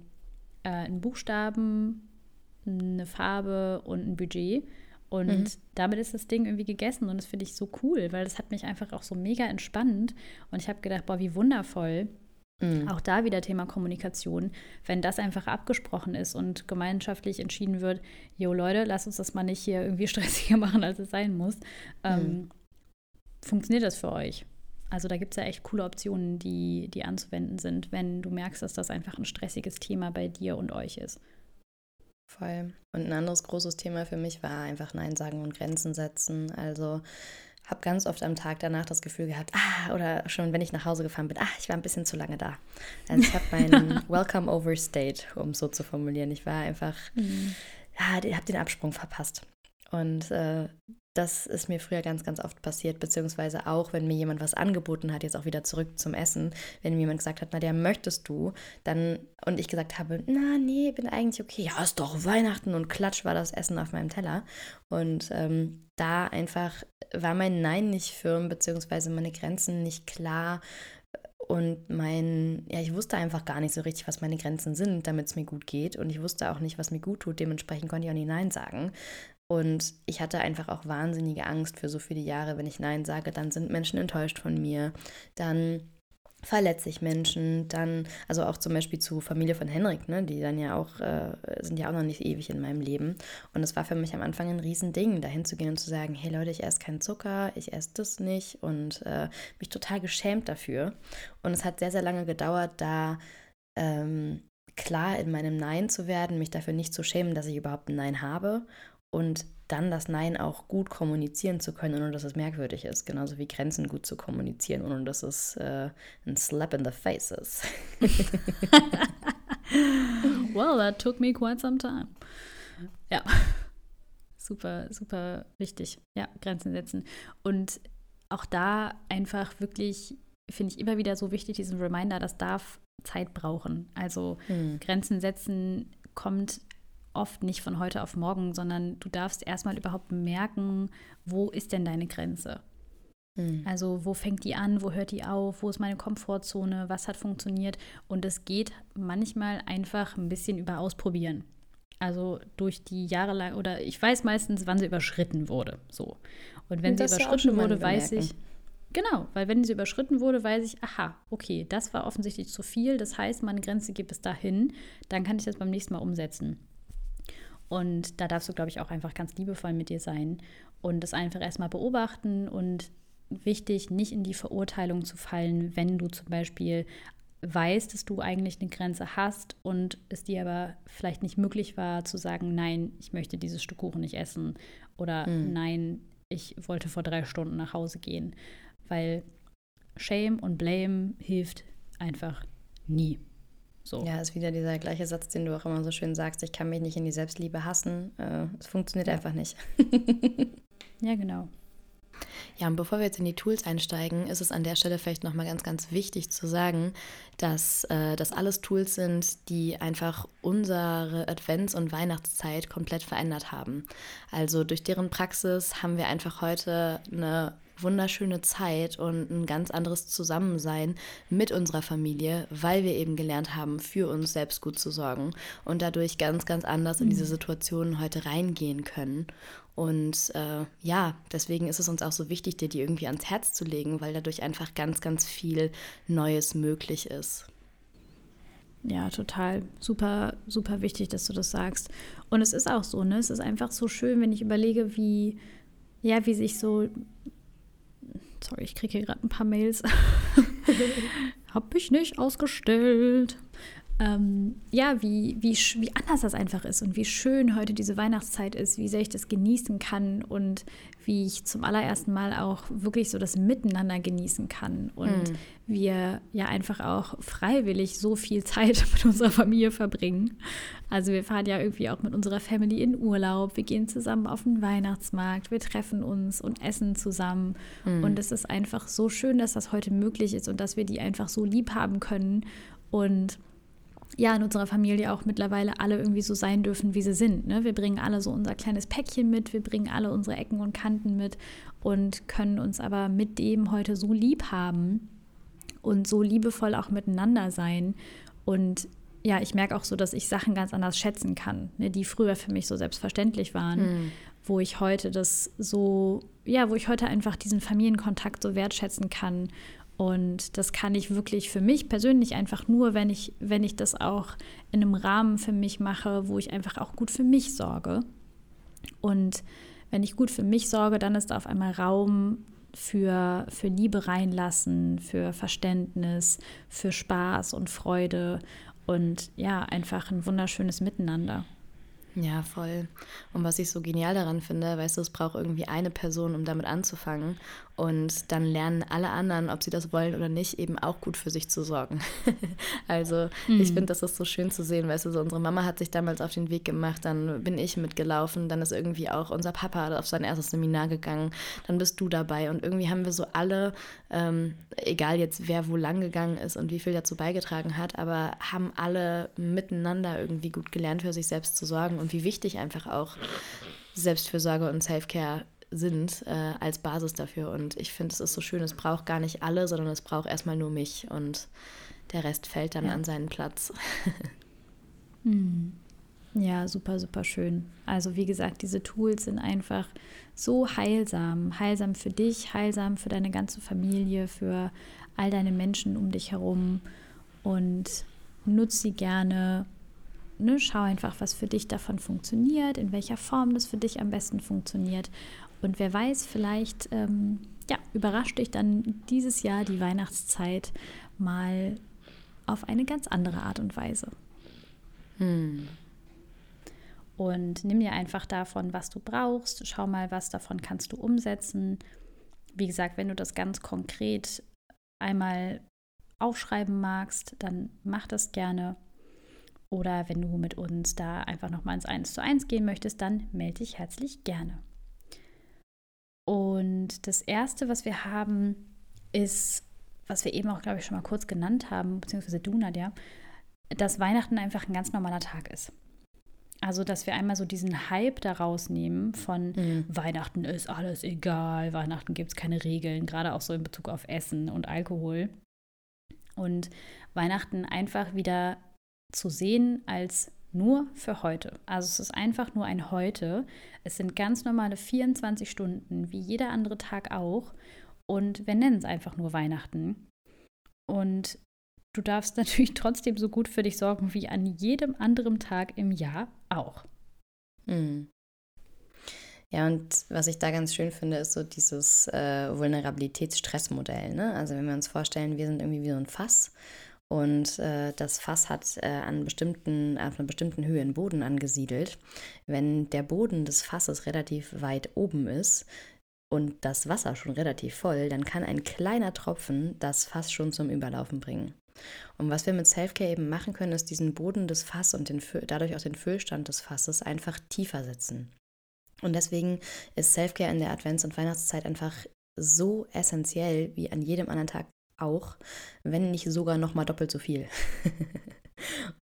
Speaker 2: äh, einen Buchstaben, eine Farbe und ein Budget. Und
Speaker 1: Mhm.
Speaker 2: damit ist das Ding irgendwie gegessen und das finde ich so cool, weil das hat mich einfach auch so mega entspannt. Und ich habe gedacht, boah, wie wundervoll.
Speaker 1: Mhm.
Speaker 2: Auch da wieder Thema Kommunikation, wenn das einfach abgesprochen ist und gemeinschaftlich entschieden wird, jo Leute, lass uns das mal nicht hier irgendwie stressiger machen, als es sein muss. Ähm, Funktioniert das für euch? Also da gibt es ja echt coole Optionen, die, die anzuwenden sind, wenn du merkst, dass das einfach ein stressiges Thema bei dir und euch ist.
Speaker 1: Voll. Und ein anderes großes Thema für mich war einfach Nein sagen und Grenzen setzen. Also habe ganz oft am Tag danach das Gefühl gehabt, ah, oder schon wenn ich nach Hause gefahren bin, ah, ich war ein bisschen zu lange da. Also ich habe meinen Welcome overstayed, um es so zu formulieren. Ich war einfach, mhm. ja, habe den Absprung verpasst. Und äh, das ist mir früher ganz, ganz oft passiert, beziehungsweise auch, wenn mir jemand was angeboten hat, jetzt auch wieder zurück zum Essen, wenn mir jemand gesagt hat, na, der möchtest du, dann, und ich gesagt habe, na, nee, bin eigentlich okay, ja, ist doch Weihnachten und klatsch war das Essen auf meinem Teller. Und ähm, da einfach war mein Nein nicht firm, beziehungsweise meine Grenzen nicht klar. Und mein, ja, ich wusste einfach gar nicht so richtig, was meine Grenzen sind, damit es mir gut geht. Und ich wusste auch nicht, was mir gut tut. Dementsprechend konnte ich auch nie Nein sagen. Und ich hatte einfach auch wahnsinnige Angst für so viele Jahre, wenn ich Nein sage, dann sind Menschen enttäuscht von mir, dann verletze ich Menschen, dann, also auch zum Beispiel zu Familie von Henrik, ne, die dann ja auch, äh, sind ja auch noch nicht ewig in meinem Leben. Und es war für mich am Anfang ein Riesending, dahin zu gehen und zu sagen, hey Leute, ich esse keinen Zucker, ich esse das nicht und äh, mich total geschämt dafür. Und es hat sehr, sehr lange gedauert, da ähm, klar in meinem Nein zu werden, mich dafür nicht zu schämen, dass ich überhaupt ein Nein habe und dann das Nein auch gut kommunizieren zu können, ohne dass es merkwürdig ist. Genauso wie Grenzen gut zu kommunizieren, ohne dass es äh, ein Slap in the face ist.
Speaker 2: well, that took me quite some time. Ja, super, super wichtig. Ja, Grenzen setzen. Und auch da einfach wirklich, finde ich immer wieder so wichtig, diesen Reminder, das darf Zeit brauchen. Also hm. Grenzen setzen kommt oft nicht von heute auf morgen, sondern du darfst erstmal überhaupt merken, wo ist denn deine Grenze? Mhm. Also wo fängt die an, wo hört die auf, wo ist meine Komfortzone, was hat funktioniert? Und es geht manchmal einfach ein bisschen über Ausprobieren. Also durch die Jahre lang, oder ich weiß meistens, wann sie überschritten wurde. So. Und wenn Und sie überschritten wurde, weiß ich. Genau, weil wenn sie überschritten wurde, weiß ich, aha, okay, das war offensichtlich zu viel. Das heißt, meine Grenze geht bis dahin. Dann kann ich das beim nächsten Mal umsetzen. Und da darfst du, glaube ich, auch einfach ganz liebevoll mit dir sein und das einfach erstmal beobachten und wichtig, nicht in die Verurteilung zu fallen, wenn du zum Beispiel weißt, dass du eigentlich eine Grenze hast und es dir aber vielleicht nicht möglich war zu sagen, nein, ich möchte dieses Stück Kuchen nicht essen oder hm. nein, ich wollte vor drei Stunden nach Hause gehen, weil Shame und Blame hilft einfach nie.
Speaker 1: So. Ja, ist wieder dieser gleiche Satz, den du auch immer so schön sagst, ich kann mich nicht in die Selbstliebe hassen. Äh, es funktioniert einfach nicht.
Speaker 2: ja, genau.
Speaker 1: Ja, und bevor wir jetzt in die Tools einsteigen, ist es an der Stelle vielleicht nochmal ganz, ganz wichtig zu sagen, dass äh, das alles Tools sind, die einfach unsere Advents- und Weihnachtszeit komplett verändert haben. Also durch deren Praxis haben wir einfach heute eine wunderschöne Zeit und ein ganz anderes Zusammensein mit unserer Familie, weil wir eben gelernt haben, für uns selbst gut zu sorgen und dadurch ganz, ganz anders in diese mhm. Situationen heute reingehen können. Und äh, ja, deswegen ist es uns auch so wichtig, dir die irgendwie ans Herz zu legen, weil dadurch einfach ganz, ganz viel Neues möglich ist.
Speaker 2: Ja, total. Super, super wichtig, dass du das sagst. Und es ist auch so, ne? Es ist einfach so schön, wenn ich überlege, wie, ja, wie sich so Sorry, ich kriege hier gerade ein paar Mails. Hab ich nicht ausgestellt. Ähm, ja, wie, wie, wie anders das einfach ist und wie schön heute diese Weihnachtszeit ist, wie sehr ich das genießen kann und wie ich zum allerersten Mal auch wirklich so das Miteinander genießen kann und mhm. wir ja einfach auch freiwillig so viel Zeit mit unserer Familie verbringen. Also wir fahren ja irgendwie auch mit unserer Family in Urlaub, wir gehen zusammen auf den Weihnachtsmarkt, wir treffen uns und essen zusammen mhm. und es ist einfach so schön, dass das heute möglich ist und dass wir die einfach so lieb haben können und ja, in unserer Familie auch mittlerweile alle irgendwie so sein dürfen, wie sie sind. Ne? Wir bringen alle so unser kleines Päckchen mit, wir bringen alle unsere Ecken und Kanten mit und können uns aber mit dem heute so lieb haben und so liebevoll auch miteinander sein. Und ja, ich merke auch so, dass ich Sachen ganz anders schätzen kann, ne, die früher für mich so selbstverständlich waren, mhm. wo ich heute das so, ja, wo ich heute einfach diesen Familienkontakt so wertschätzen kann und das kann ich wirklich für mich persönlich einfach nur, wenn ich, wenn ich das auch in einem Rahmen für mich mache, wo ich einfach auch gut für mich sorge. Und wenn ich gut für mich sorge, dann ist da auf einmal Raum für, für Liebe reinlassen, für Verständnis, für Spaß und Freude und ja, einfach ein wunderschönes Miteinander.
Speaker 1: Ja, voll. Und was ich so genial daran finde, weißt du, es braucht irgendwie eine Person, um damit anzufangen. Und dann lernen alle anderen, ob sie das wollen oder nicht, eben auch gut für sich zu sorgen. also mhm. ich finde, das ist so schön zu sehen, weißt du, so unsere Mama hat sich damals auf den Weg gemacht, dann bin ich mitgelaufen, dann ist irgendwie auch unser Papa auf sein erstes Seminar gegangen, dann bist du dabei. Und irgendwie haben wir so alle, ähm, egal jetzt wer wo lang gegangen ist und wie viel dazu beigetragen hat, aber haben alle miteinander irgendwie gut gelernt, für sich selbst zu sorgen und wie wichtig einfach auch Selbstfürsorge und Selfcare sind äh, als Basis dafür. Und ich finde, es ist so schön, es braucht gar nicht alle, sondern es braucht erstmal nur mich und der Rest fällt dann ja. an seinen Platz.
Speaker 2: hm. Ja, super, super schön. Also wie gesagt, diese Tools sind einfach so heilsam. Heilsam für dich, heilsam für deine ganze Familie, für all deine Menschen um dich herum. Und nutze sie gerne. Ne, schau einfach, was für dich davon funktioniert, in welcher Form das für dich am besten funktioniert. Und wer weiß, vielleicht ähm, ja, überrascht dich dann dieses Jahr die Weihnachtszeit mal auf eine ganz andere Art und Weise. Hm. Und nimm dir einfach davon, was du brauchst. Schau mal, was davon kannst du umsetzen. Wie gesagt, wenn du das ganz konkret einmal aufschreiben magst, dann mach das gerne. Oder wenn du mit uns da einfach nochmal ins Eins zu eins gehen möchtest, dann melde dich herzlich gerne. Und das Erste, was wir haben, ist, was wir eben auch, glaube ich, schon mal kurz genannt haben, beziehungsweise du, Nadja, dass Weihnachten einfach ein ganz normaler Tag ist. Also, dass wir einmal so diesen Hype daraus nehmen von mhm. Weihnachten ist alles egal, Weihnachten gibt es keine Regeln, gerade auch so in Bezug auf Essen und Alkohol. Und Weihnachten einfach wieder zu sehen als nur für heute. Also es ist einfach nur ein Heute. Es sind ganz normale 24 Stunden, wie jeder andere Tag auch. Und wir nennen es einfach nur Weihnachten. Und du darfst natürlich trotzdem so gut für dich sorgen wie an jedem anderen Tag im Jahr auch.
Speaker 1: Mhm. Ja, und was ich da ganz schön finde, ist so dieses äh, Vulnerabilitätsstressmodell. Ne? Also wenn wir uns vorstellen, wir sind irgendwie wie so ein Fass und äh, das Fass hat äh, an bestimmten, auf einer bestimmten Höhe einen Boden angesiedelt. Wenn der Boden des Fasses relativ weit oben ist und das Wasser schon relativ voll, dann kann ein kleiner Tropfen das Fass schon zum Überlaufen bringen. Und was wir mit Selfcare eben machen können, ist diesen Boden des Fasses und den, dadurch auch den Füllstand des Fasses einfach tiefer setzen. Und deswegen ist Selfcare in der Advents- und Weihnachtszeit einfach so essentiell wie an jedem anderen Tag auch, wenn nicht sogar noch mal doppelt so viel.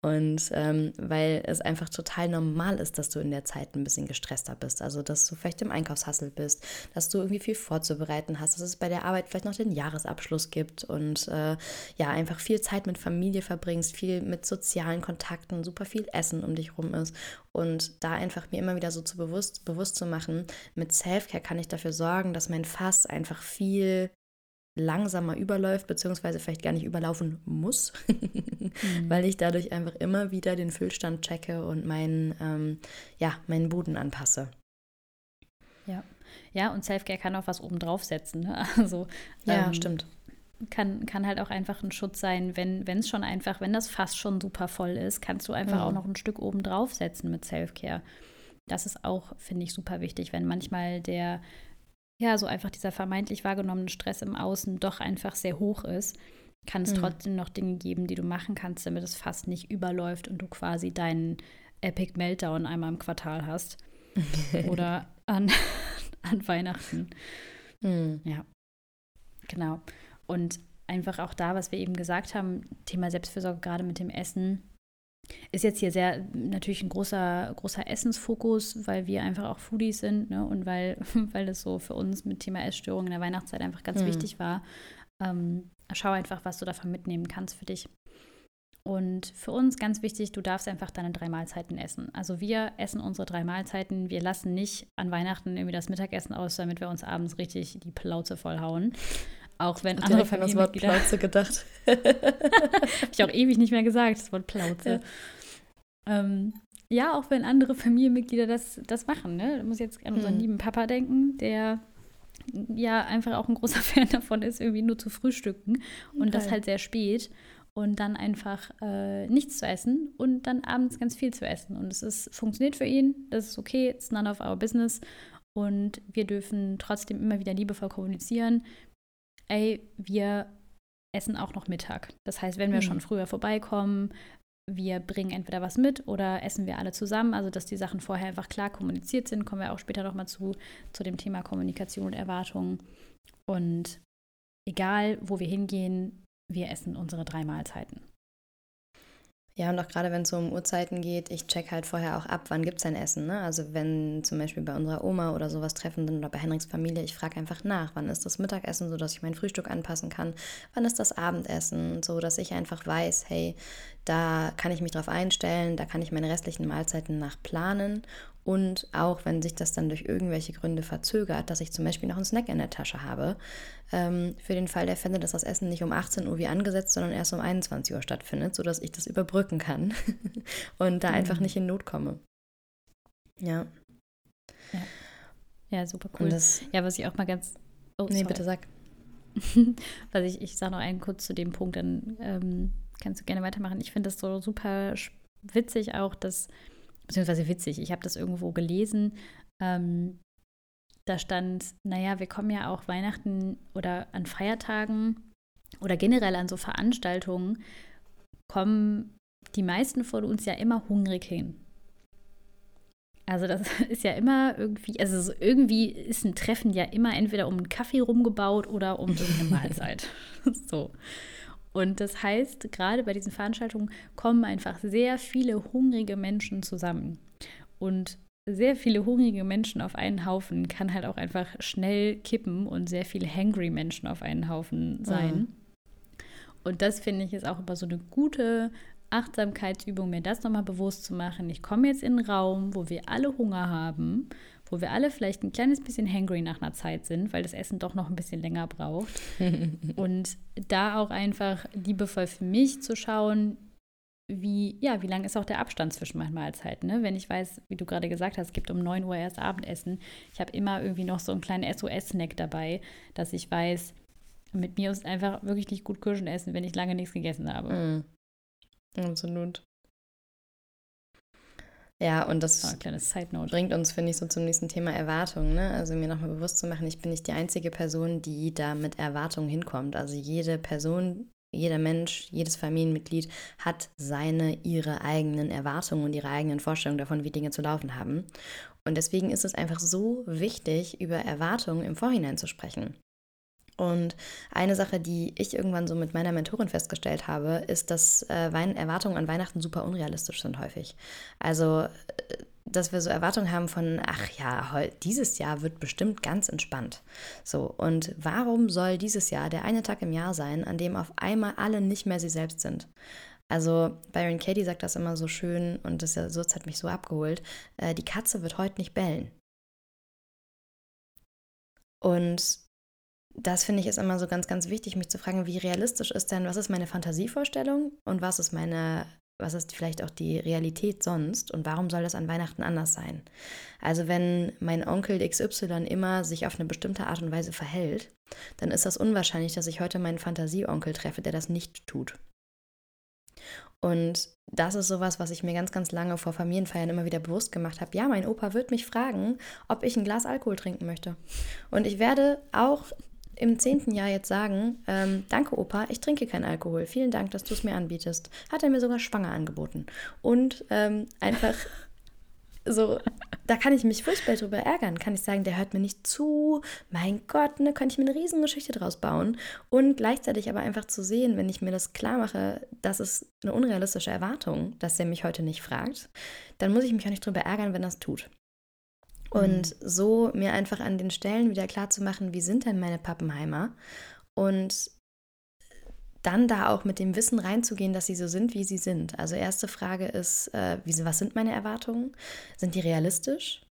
Speaker 1: Und ähm, weil es einfach total normal ist, dass du in der Zeit ein bisschen gestresster bist. Also, dass du vielleicht im Einkaufshassel bist, dass du irgendwie viel vorzubereiten hast, dass es bei der Arbeit vielleicht noch den Jahresabschluss gibt und äh, ja, einfach viel Zeit mit Familie verbringst, viel mit sozialen Kontakten, super viel Essen um dich rum ist. Und da einfach mir immer wieder so zu bewusst, bewusst zu machen, mit Selfcare kann ich dafür sorgen, dass mein Fass einfach viel langsamer überläuft, beziehungsweise vielleicht gar nicht überlaufen muss, mhm. weil ich dadurch einfach immer wieder den Füllstand checke und meinen, ähm, ja, meinen Boden anpasse.
Speaker 2: Ja. Ja, und Selfcare kann auch was oben draufsetzen. Ne? Also,
Speaker 1: ja, ähm, stimmt.
Speaker 2: Kann, kann halt auch einfach ein Schutz sein, wenn es schon einfach, wenn das fast schon super voll ist, kannst du einfach mhm. auch noch ein Stück oben draufsetzen mit Selfcare. Das ist auch, finde ich, super wichtig, wenn manchmal der ja, so einfach dieser vermeintlich wahrgenommene Stress im Außen doch einfach sehr hoch ist, kann es mhm. trotzdem noch Dinge geben, die du machen kannst, damit es fast nicht überläuft und du quasi deinen Epic Meltdown einmal im Quartal hast. Oder an, an Weihnachten. Mhm. Ja, genau. Und einfach auch da, was wir eben gesagt haben, Thema Selbstfürsorge, gerade mit dem Essen, ist jetzt hier sehr natürlich ein großer, großer Essensfokus, weil wir einfach auch Foodies sind ne? und weil, weil das so für uns mit Thema Essstörungen in der Weihnachtszeit einfach ganz mhm. wichtig war. Ähm, schau einfach, was du davon mitnehmen kannst für dich. Und für uns ganz wichtig, du darfst einfach deine drei Mahlzeiten essen. Also wir essen unsere drei Mahlzeiten. Wir lassen nicht an Weihnachten irgendwie das Mittagessen aus, damit wir uns abends richtig die Plauze vollhauen. Auch wenn andere Familienmitglieder...
Speaker 1: das Wort Plauze gedacht.
Speaker 2: Habe ich auch ewig nicht mehr gesagt, das Wort Plauze. Ja, ähm, ja auch wenn andere Familienmitglieder das, das machen. Ne? Du musst jetzt an unseren mhm. lieben Papa denken, der ja einfach auch ein großer Fan davon ist, irgendwie nur zu frühstücken und okay. das halt sehr spät und dann einfach äh, nichts zu essen und dann abends ganz viel zu essen. Und es ist, funktioniert für ihn, das ist okay, it's none of our business. Und wir dürfen trotzdem immer wieder liebevoll kommunizieren. Ey, wir essen auch noch Mittag. Das heißt, wenn wir mhm. schon früher vorbeikommen, wir bringen entweder was mit oder essen wir alle zusammen. Also, dass die Sachen vorher einfach klar kommuniziert sind, kommen wir auch später nochmal zu, zu dem Thema Kommunikation und Erwartungen. Und egal, wo wir hingehen, wir essen unsere drei Mahlzeiten.
Speaker 1: Ja, und auch gerade wenn es so um Uhrzeiten geht, ich check halt vorher auch ab, wann gibt es ein Essen. Ne? Also wenn zum Beispiel bei unserer Oma oder sowas treffen sind oder bei Henriks Familie, ich frage einfach nach, wann ist das Mittagessen, sodass ich mein Frühstück anpassen kann, wann ist das Abendessen, so dass ich einfach weiß, hey, da kann ich mich drauf einstellen, da kann ich meine restlichen Mahlzeiten nach planen und auch wenn sich das dann durch irgendwelche Gründe verzögert, dass ich zum Beispiel noch einen Snack in der Tasche habe, ähm, für den Fall der Fälle, dass das Essen nicht um 18 Uhr wie angesetzt, sondern erst um 21 Uhr stattfindet, sodass ich das überbrücken kann und da mhm. einfach nicht in Not komme. Ja.
Speaker 2: Ja, ja super cool. Das, ja, was ich auch mal ganz.
Speaker 1: Oh, nee, sorry. bitte sag.
Speaker 2: was ich, ich sage noch einen kurz zu dem Punkt, dann ähm, kannst du gerne weitermachen. Ich finde das so super witzig auch, dass beziehungsweise witzig, ich habe das irgendwo gelesen. Ähm, da stand, naja, wir kommen ja auch Weihnachten oder an Feiertagen oder generell an so Veranstaltungen, kommen die meisten von uns ja immer hungrig hin. Also das ist ja immer irgendwie, also irgendwie ist ein Treffen ja immer entweder um einen Kaffee rumgebaut oder um irgendeine Mahlzeit. so. Und das heißt, gerade bei diesen Veranstaltungen kommen einfach sehr viele hungrige Menschen zusammen. Und sehr viele hungrige Menschen auf einen Haufen kann halt auch einfach schnell kippen und sehr viele hangry Menschen auf einen Haufen sein. Mhm. Und das finde ich ist auch immer so eine gute Achtsamkeitsübung, mir das nochmal bewusst zu machen. Ich komme jetzt in einen Raum, wo wir alle Hunger haben wo wir alle vielleicht ein kleines bisschen hangry nach einer Zeit sind, weil das Essen doch noch ein bisschen länger braucht. und da auch einfach liebevoll für mich zu schauen, wie, ja, wie lang ist auch der Abstand zwischen meinen Mahlzeiten. Ne? Wenn ich weiß, wie du gerade gesagt hast, es gibt um 9 Uhr erst Abendessen, ich habe immer irgendwie noch so einen kleinen SOS-Snack dabei, dass ich weiß, mit mir ist einfach wirklich nicht gut Kirschen essen, wenn ich lange nichts gegessen habe.
Speaker 1: Mm. Absolut. Ja, und das
Speaker 2: oh,
Speaker 1: bringt uns, finde ich, so zum nächsten Thema Erwartungen. Ne? Also mir nochmal bewusst zu machen, ich bin nicht die einzige Person, die da mit Erwartungen hinkommt. Also jede Person, jeder Mensch, jedes Familienmitglied hat seine, ihre eigenen Erwartungen und ihre eigenen Vorstellungen davon, wie Dinge zu laufen haben. Und deswegen ist es einfach so wichtig, über Erwartungen im Vorhinein zu sprechen. Und eine Sache, die ich irgendwann so mit meiner Mentorin festgestellt habe, ist, dass äh, Erwartungen an Weihnachten super unrealistisch sind häufig. Also, äh, dass wir so Erwartungen haben von, ach ja, dieses Jahr wird bestimmt ganz entspannt. So, und warum soll dieses Jahr der eine Tag im Jahr sein, an dem auf einmal alle nicht mehr sie selbst sind? Also Byron Katie sagt das immer so schön und das, das hat mich so abgeholt. Äh, die Katze wird heute nicht bellen. Und das finde ich ist immer so ganz, ganz wichtig, mich zu fragen, wie realistisch ist denn, was ist meine Fantasievorstellung und was ist meine, was ist vielleicht auch die Realität sonst und warum soll das an Weihnachten anders sein? Also wenn mein Onkel XY immer sich auf eine bestimmte Art und Weise verhält, dann ist das unwahrscheinlich, dass ich heute meinen Fantasieonkel treffe, der das nicht tut. Und das ist sowas, was ich mir ganz, ganz lange vor Familienfeiern immer wieder bewusst gemacht habe. Ja, mein Opa wird mich fragen, ob ich ein Glas Alkohol trinken möchte. Und ich werde auch im zehnten Jahr jetzt sagen, ähm, danke Opa, ich trinke keinen Alkohol. Vielen Dank, dass du es mir anbietest. Hat er mir sogar schwanger angeboten. Und ähm, einfach so, da kann ich mich furchtbar drüber ärgern. Kann ich sagen, der hört mir nicht zu. Mein Gott, ne, könnte ich mir eine riesen Geschichte draus bauen. Und gleichzeitig aber einfach zu sehen, wenn ich mir das klar mache, das ist eine unrealistische Erwartung, dass er mich heute nicht fragt, dann muss ich mich auch nicht drüber ärgern, wenn er es tut. Und mhm. so mir einfach an den Stellen wieder klar zu machen, wie sind denn meine Pappenheimer? Und dann da auch mit dem Wissen reinzugehen, dass sie so sind, wie sie sind. Also erste Frage ist, äh, wie, was sind meine Erwartungen? Sind die realistisch?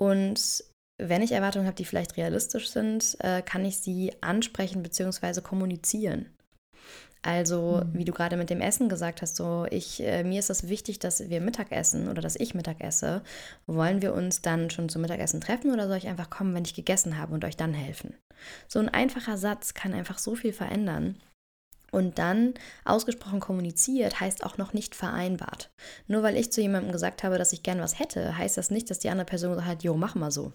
Speaker 1: Und wenn ich Erwartungen habe, die vielleicht realistisch sind, äh, kann ich sie ansprechen bzw. kommunizieren. Also, mhm. wie du gerade mit dem Essen gesagt hast, so ich, äh, mir ist es wichtig, dass wir Mittag essen oder dass ich Mittag esse. Wollen wir uns dann schon zum Mittagessen treffen oder soll ich einfach kommen, wenn ich gegessen habe und euch dann helfen? So ein einfacher Satz kann einfach so viel verändern. Und dann ausgesprochen kommuniziert heißt auch noch nicht vereinbart. Nur weil ich zu jemandem gesagt habe, dass ich gern was hätte, heißt das nicht, dass die andere Person sagt, jo, mach mal so.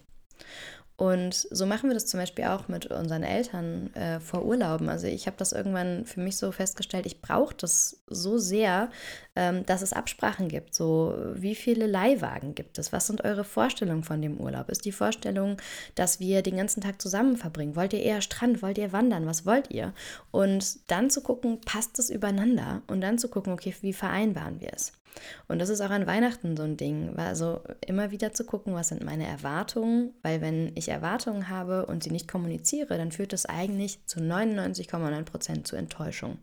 Speaker 1: Und so machen wir das zum Beispiel auch mit unseren Eltern äh, vor Urlauben. Also ich habe das irgendwann für mich so festgestellt, ich brauche das so sehr, ähm, dass es Absprachen gibt. So, wie viele Leihwagen gibt es? Was sind eure Vorstellungen von dem Urlaub? Ist die Vorstellung, dass wir den ganzen Tag zusammen verbringen? Wollt ihr eher Strand? Wollt ihr wandern? Was wollt ihr? Und dann zu gucken, passt es übereinander? Und dann zu gucken, okay, wie vereinbaren wir es? Und das ist auch an Weihnachten so ein Ding. Also immer wieder zu gucken, was sind meine Erwartungen, weil wenn ich Erwartungen habe und sie nicht kommuniziere, dann führt das eigentlich zu 99,9 Prozent zu Enttäuschung.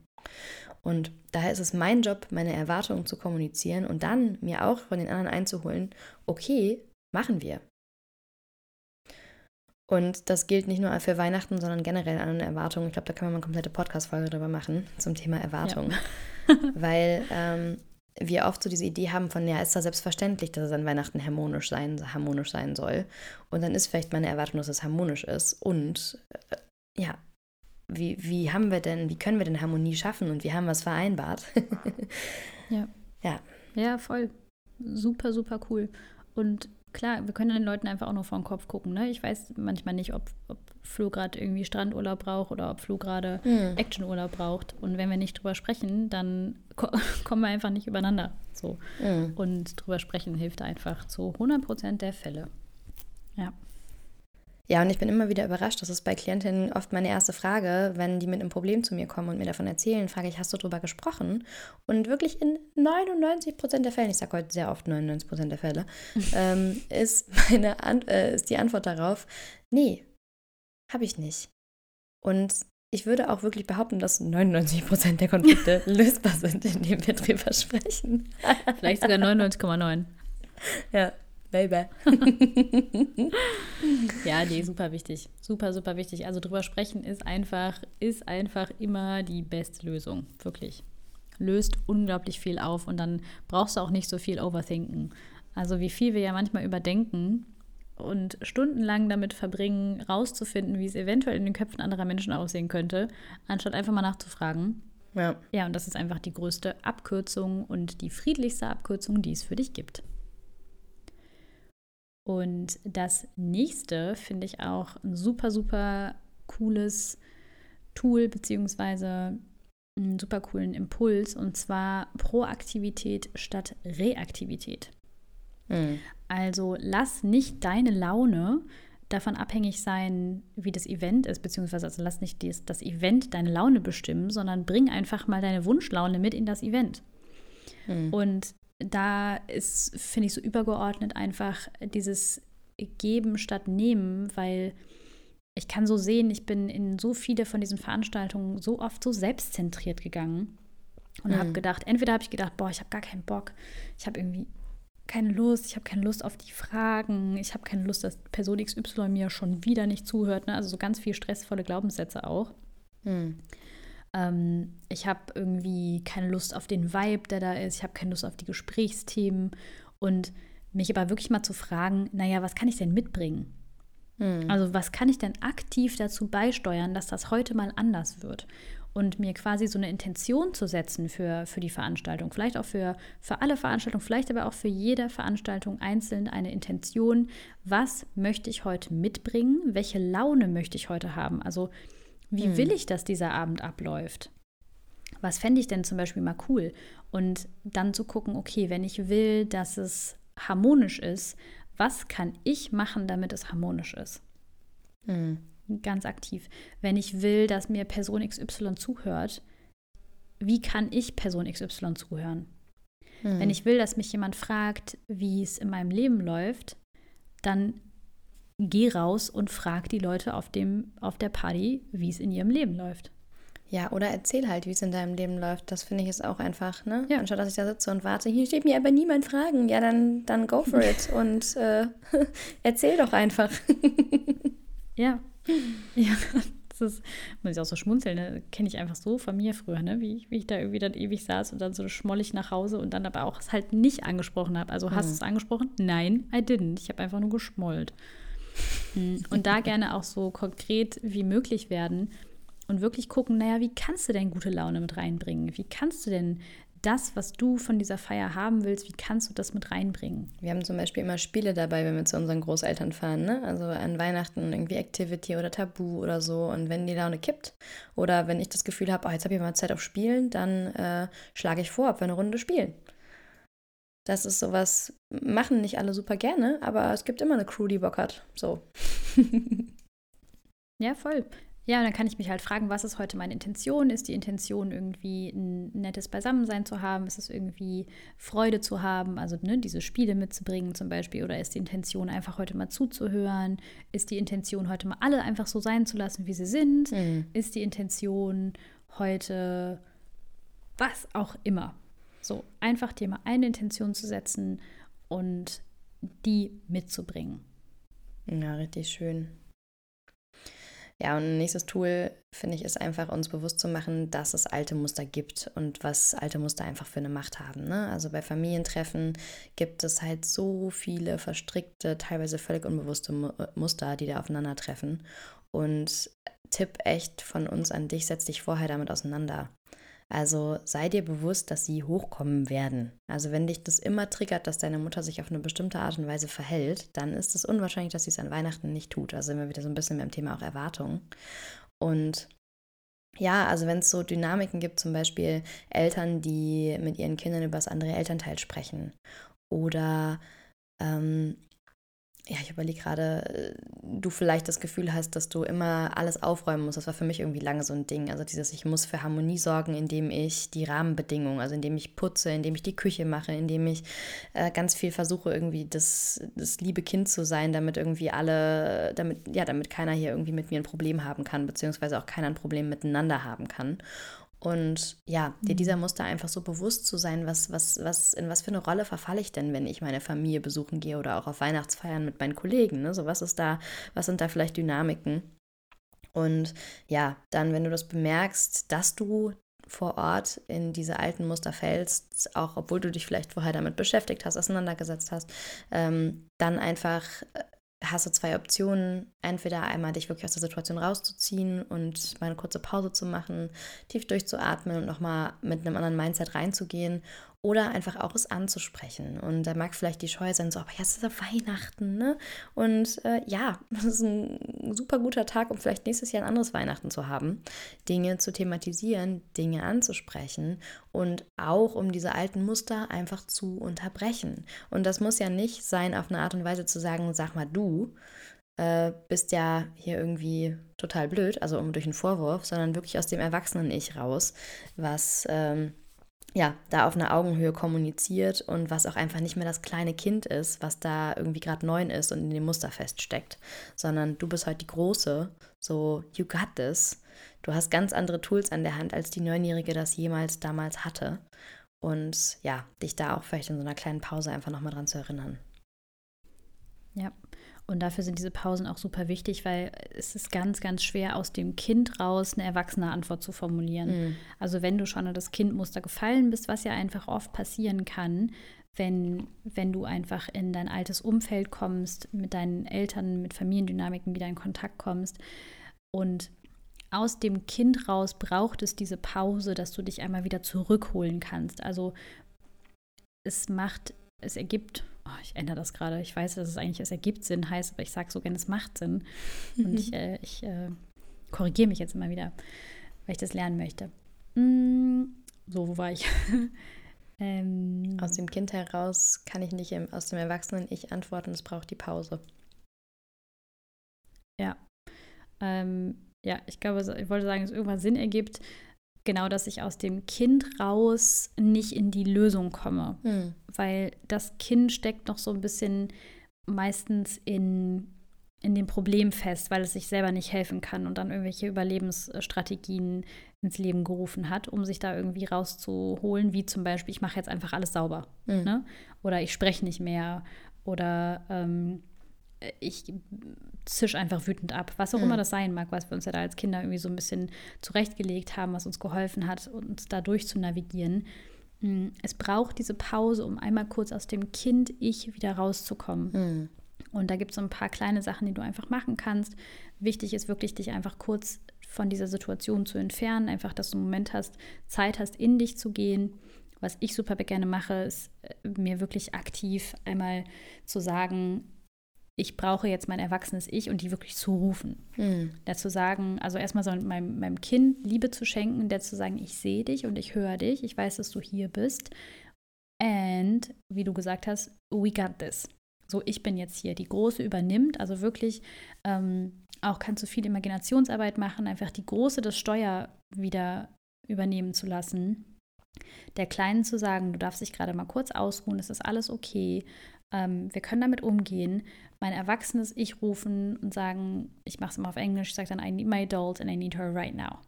Speaker 1: Und daher ist es mein Job, meine Erwartungen zu kommunizieren und dann mir auch von den anderen einzuholen, okay, machen wir. Und das gilt nicht nur für Weihnachten, sondern generell an Erwartungen. Ich glaube, da kann man eine komplette Podcast-Folge drüber machen zum Thema Erwartungen. Ja. Weil ähm, wir oft so diese Idee haben von, ja, ist da selbstverständlich, dass es an Weihnachten harmonisch sein, harmonisch sein soll. Und dann ist vielleicht meine Erwartung, dass es harmonisch ist. Und äh, ja, wie, wie haben wir denn, wie können wir denn Harmonie schaffen und wie haben wir es vereinbart?
Speaker 2: ja. Ja. Ja, voll. Super, super cool. Und klar, wir können den Leuten einfach auch nur vor den Kopf gucken. Ne? Ich weiß manchmal nicht, ob, ob Flo gerade irgendwie Strandurlaub braucht oder ob Flo gerade mhm. Actionurlaub braucht. Und wenn wir nicht drüber sprechen, dann ko kommen wir einfach nicht übereinander. So. Mhm. Und drüber sprechen hilft einfach zu 100 Prozent der Fälle. Ja.
Speaker 1: Ja, und ich bin immer wieder überrascht. Das ist bei Klientinnen oft meine erste Frage, wenn die mit einem Problem zu mir kommen und mir davon erzählen, frage ich, hast du darüber gesprochen? Und wirklich in 99 Prozent der Fälle, ich sage heute sehr oft 99 Prozent der Fälle, ähm, ist, meine An äh, ist die Antwort darauf, nee, habe ich nicht. Und ich würde auch wirklich behaupten, dass 99 Prozent der Konflikte lösbar sind, indem wir drüber sprechen.
Speaker 2: Vielleicht sogar 99,9.
Speaker 1: Ja, Baby.
Speaker 2: ja, nee, super wichtig. Super, super wichtig. Also drüber sprechen ist einfach, ist einfach immer die beste Lösung. Wirklich. Löst unglaublich viel auf und dann brauchst du auch nicht so viel Overthinken. Also wie viel wir ja manchmal überdenken und stundenlang damit verbringen, rauszufinden, wie es eventuell in den Köpfen anderer Menschen aussehen könnte, anstatt einfach mal nachzufragen. Ja. Ja, und das ist einfach die größte Abkürzung und die friedlichste Abkürzung, die es für dich gibt. Und das nächste finde ich auch ein super, super cooles Tool beziehungsweise einen super coolen Impuls und zwar Proaktivität statt Reaktivität. Mhm. Also lass nicht deine Laune davon abhängig sein, wie das Event ist, beziehungsweise also lass nicht das, das Event deine Laune bestimmen, sondern bring einfach mal deine Wunschlaune mit in das Event. Mhm. Und da ist, finde ich, so übergeordnet einfach dieses Geben statt Nehmen, weil ich kann so sehen, ich bin in so viele von diesen Veranstaltungen so oft so selbstzentriert gegangen und mhm. habe gedacht, entweder habe ich gedacht, boah, ich habe gar keinen Bock, ich habe irgendwie keine Lust, ich habe keine Lust auf die Fragen, ich habe keine Lust, dass Person XY mir schon wieder nicht zuhört, ne? also so ganz viel stressvolle Glaubenssätze auch. Mhm. Ähm, ich habe irgendwie keine Lust auf den Vibe, der da ist. Ich habe keine Lust auf die Gesprächsthemen. Und mich aber wirklich mal zu fragen, naja, was kann ich denn mitbringen? Hm. Also was kann ich denn aktiv dazu beisteuern, dass das heute mal anders wird? Und mir quasi so eine Intention zu setzen für, für die Veranstaltung. Vielleicht auch für, für alle Veranstaltungen, vielleicht aber auch für jede Veranstaltung einzeln eine Intention. Was möchte ich heute mitbringen? Welche Laune möchte ich heute haben? Also wie hm. will ich, dass dieser Abend abläuft? Was fände ich denn zum Beispiel mal cool? Und dann zu gucken, okay, wenn ich will, dass es harmonisch ist, was kann ich machen, damit es harmonisch ist? Hm. Ganz aktiv. Wenn ich will, dass mir Person XY zuhört, wie kann ich Person XY zuhören? Hm. Wenn ich will, dass mich jemand fragt, wie es in meinem Leben läuft, dann geh raus und frag die Leute auf, dem, auf der Party, wie es in ihrem Leben läuft.
Speaker 1: Ja, oder erzähl halt, wie es in deinem Leben läuft. Das finde ich ist auch einfach, ne? Ja. Anstatt dass ich da sitze und warte, hier steht mir aber niemand Fragen. Ja, dann, dann go for it und äh, erzähl doch einfach.
Speaker 2: ja. Ja, Das ist, muss ich auch so schmunzeln, ne? kenne ich einfach so von mir früher, ne? wie, wie ich da irgendwie dann ewig saß und dann so schmollig nach Hause und dann aber auch es halt nicht angesprochen habe. Also hast du es angesprochen? Nein, I didn't. Ich habe einfach nur geschmollt. Hm, und da gerne auch so konkret wie möglich werden und wirklich gucken, naja, wie kannst du denn gute Laune mit reinbringen? Wie kannst du denn das, was du von dieser Feier haben willst, wie kannst du das mit reinbringen?
Speaker 1: Wir haben zum Beispiel immer Spiele dabei, wenn wir zu unseren Großeltern fahren. Ne? Also an Weihnachten irgendwie Activity oder Tabu oder so. Und wenn die Laune kippt oder wenn ich das Gefühl habe, oh, jetzt habe ich mal Zeit auf Spielen, dann äh, schlage ich vor, ob wir eine Runde spielen. Das ist sowas, machen nicht alle super gerne, aber es gibt immer eine Crew, die Bock hat. So.
Speaker 2: ja, voll. Ja, dann kann ich mich halt fragen, was ist heute meine Intention? Ist die Intention irgendwie ein nettes Beisammensein zu haben? Ist es irgendwie Freude zu haben, also ne, diese Spiele mitzubringen zum Beispiel? Oder ist die Intention einfach heute mal zuzuhören? Ist die Intention heute mal alle einfach so sein zu lassen, wie sie sind? Mhm. Ist die Intention heute was auch immer? So, einfach dir mal eine Intention zu setzen und die mitzubringen.
Speaker 1: Ja, richtig schön. Ja, und nächstes Tool, finde ich, ist einfach uns bewusst zu machen, dass es alte Muster gibt und was alte Muster einfach für eine Macht haben. Ne? Also bei Familientreffen gibt es halt so viele verstrickte, teilweise völlig unbewusste äh, Muster, die da aufeinandertreffen. Und Tipp echt von uns an dich, setz dich vorher damit auseinander. Also sei dir bewusst, dass sie hochkommen werden. Also wenn dich das immer triggert, dass deine Mutter sich auf eine bestimmte Art und Weise verhält, dann ist es unwahrscheinlich, dass sie es an Weihnachten nicht tut. Also wir wieder so ein bisschen beim Thema auch Erwartung. Und ja, also wenn es so Dynamiken gibt, zum Beispiel Eltern, die mit ihren Kindern über das andere Elternteil sprechen oder ähm, ja, ich überlege gerade, du vielleicht das Gefühl hast, dass du immer alles aufräumen musst. Das war für mich irgendwie lange so ein Ding. Also dieses, ich muss für Harmonie sorgen, indem ich die Rahmenbedingungen, also indem ich putze, indem ich die Küche mache, indem ich äh, ganz viel versuche, irgendwie das, das liebe Kind zu sein, damit irgendwie alle, damit, ja, damit keiner hier irgendwie mit mir ein Problem haben kann, beziehungsweise auch keiner ein Problem miteinander haben kann. Und ja, dir mhm. dieser Muster einfach so bewusst zu sein, was, was, was, in was für eine Rolle verfalle ich denn, wenn ich meine Familie besuchen gehe oder auch auf Weihnachtsfeiern mit meinen Kollegen. Ne? So, was ist da, was sind da vielleicht Dynamiken? Und ja, dann, wenn du das bemerkst, dass du vor Ort in diese alten Muster fällst, auch obwohl du dich vielleicht vorher damit beschäftigt hast, auseinandergesetzt hast, ähm, dann einfach äh, hast du zwei Optionen. Entweder einmal dich wirklich aus der Situation rauszuziehen und mal eine kurze Pause zu machen, tief durchzuatmen und nochmal mit einem anderen Mindset reinzugehen oder einfach auch es anzusprechen. Und da mag vielleicht die Scheu sein, so, aber jetzt ist ja Weihnachten, ne? Und äh, ja, das ist ein super guter Tag, um vielleicht nächstes Jahr ein anderes Weihnachten zu haben. Dinge zu thematisieren, Dinge anzusprechen und auch um diese alten Muster einfach zu unterbrechen. Und das muss ja nicht sein, auf eine Art und Weise zu sagen, sag mal du, äh, bist ja hier irgendwie total blöd, also durch einen Vorwurf, sondern wirklich aus dem Erwachsenen-Ich raus, was ähm, ja, da auf einer Augenhöhe kommuniziert und was auch einfach nicht mehr das kleine Kind ist, was da irgendwie gerade neun ist und in dem Muster feststeckt, sondern du bist heute die Große, so you got this. Du hast ganz andere Tools an der Hand, als die Neunjährige das jemals damals hatte. Und ja, dich da auch vielleicht in so einer kleinen Pause einfach nochmal dran zu erinnern.
Speaker 2: Ja, und dafür sind diese Pausen auch super wichtig, weil es ist ganz, ganz schwer, aus dem Kind raus eine erwachsene Antwort zu formulieren. Mhm. Also wenn du schon an das Kindmuster gefallen bist, was ja einfach oft passieren kann, wenn, wenn du einfach in dein altes Umfeld kommst, mit deinen Eltern, mit Familiendynamiken wieder in Kontakt kommst und aus dem Kind raus braucht es diese Pause, dass du dich einmal wieder zurückholen kannst. Also es macht, es ergibt oh, ich ändere das gerade. Ich weiß, dass es eigentlich, es ergibt Sinn heißt, aber ich sage so gerne, es macht Sinn. Und ich, äh, ich äh, korrigiere mich jetzt immer wieder, weil ich das lernen möchte. Mm, so, wo war ich?
Speaker 1: ähm, aus dem Kind heraus kann ich nicht aus dem Erwachsenen-Ich antworten, es braucht die Pause.
Speaker 2: Ja. Ähm, ja, ich glaube, ich wollte sagen, dass es irgendwann Sinn ergibt, genau, dass ich aus dem Kind raus nicht in die Lösung komme. Mhm. Weil das Kind steckt noch so ein bisschen meistens in, in dem Problem fest, weil es sich selber nicht helfen kann und dann irgendwelche Überlebensstrategien ins Leben gerufen hat, um sich da irgendwie rauszuholen, wie zum Beispiel, ich mache jetzt einfach alles sauber. Mhm. Ne? Oder ich spreche nicht mehr. Oder ähm, ich zisch einfach wütend ab. Was auch mhm. immer das sein mag, was wir uns ja da als Kinder irgendwie so ein bisschen zurechtgelegt haben, was uns geholfen hat, uns da durch zu navigieren. Mm, es braucht diese Pause, um einmal kurz aus dem Kind-Ich wieder rauszukommen. Mhm. Und da gibt es so ein paar kleine Sachen, die du einfach machen kannst. Wichtig ist wirklich, dich einfach kurz von dieser Situation zu entfernen. Einfach, dass du einen Moment hast, Zeit hast, in dich zu gehen. Was ich super gerne mache, ist äh, mir wirklich aktiv einmal zu sagen, ich brauche jetzt mein erwachsenes Ich und die wirklich zu rufen. Mhm. Der zu sagen, also erstmal so meinem, meinem Kind Liebe zu schenken, der zu sagen, ich sehe dich und ich höre dich, ich weiß, dass du hier bist. And, wie du gesagt hast, we got this. So, ich bin jetzt hier. Die Große übernimmt, also wirklich ähm, auch kannst du viel Imaginationsarbeit machen, einfach die Große das Steuer wieder übernehmen zu lassen. Der Kleinen zu sagen, du darfst dich gerade mal kurz ausruhen, es ist alles okay, ähm, wir können damit umgehen. Mein erwachsenes Ich rufen und sagen, ich mache es immer auf Englisch, ich sage dann, I need my adult and I need her right now.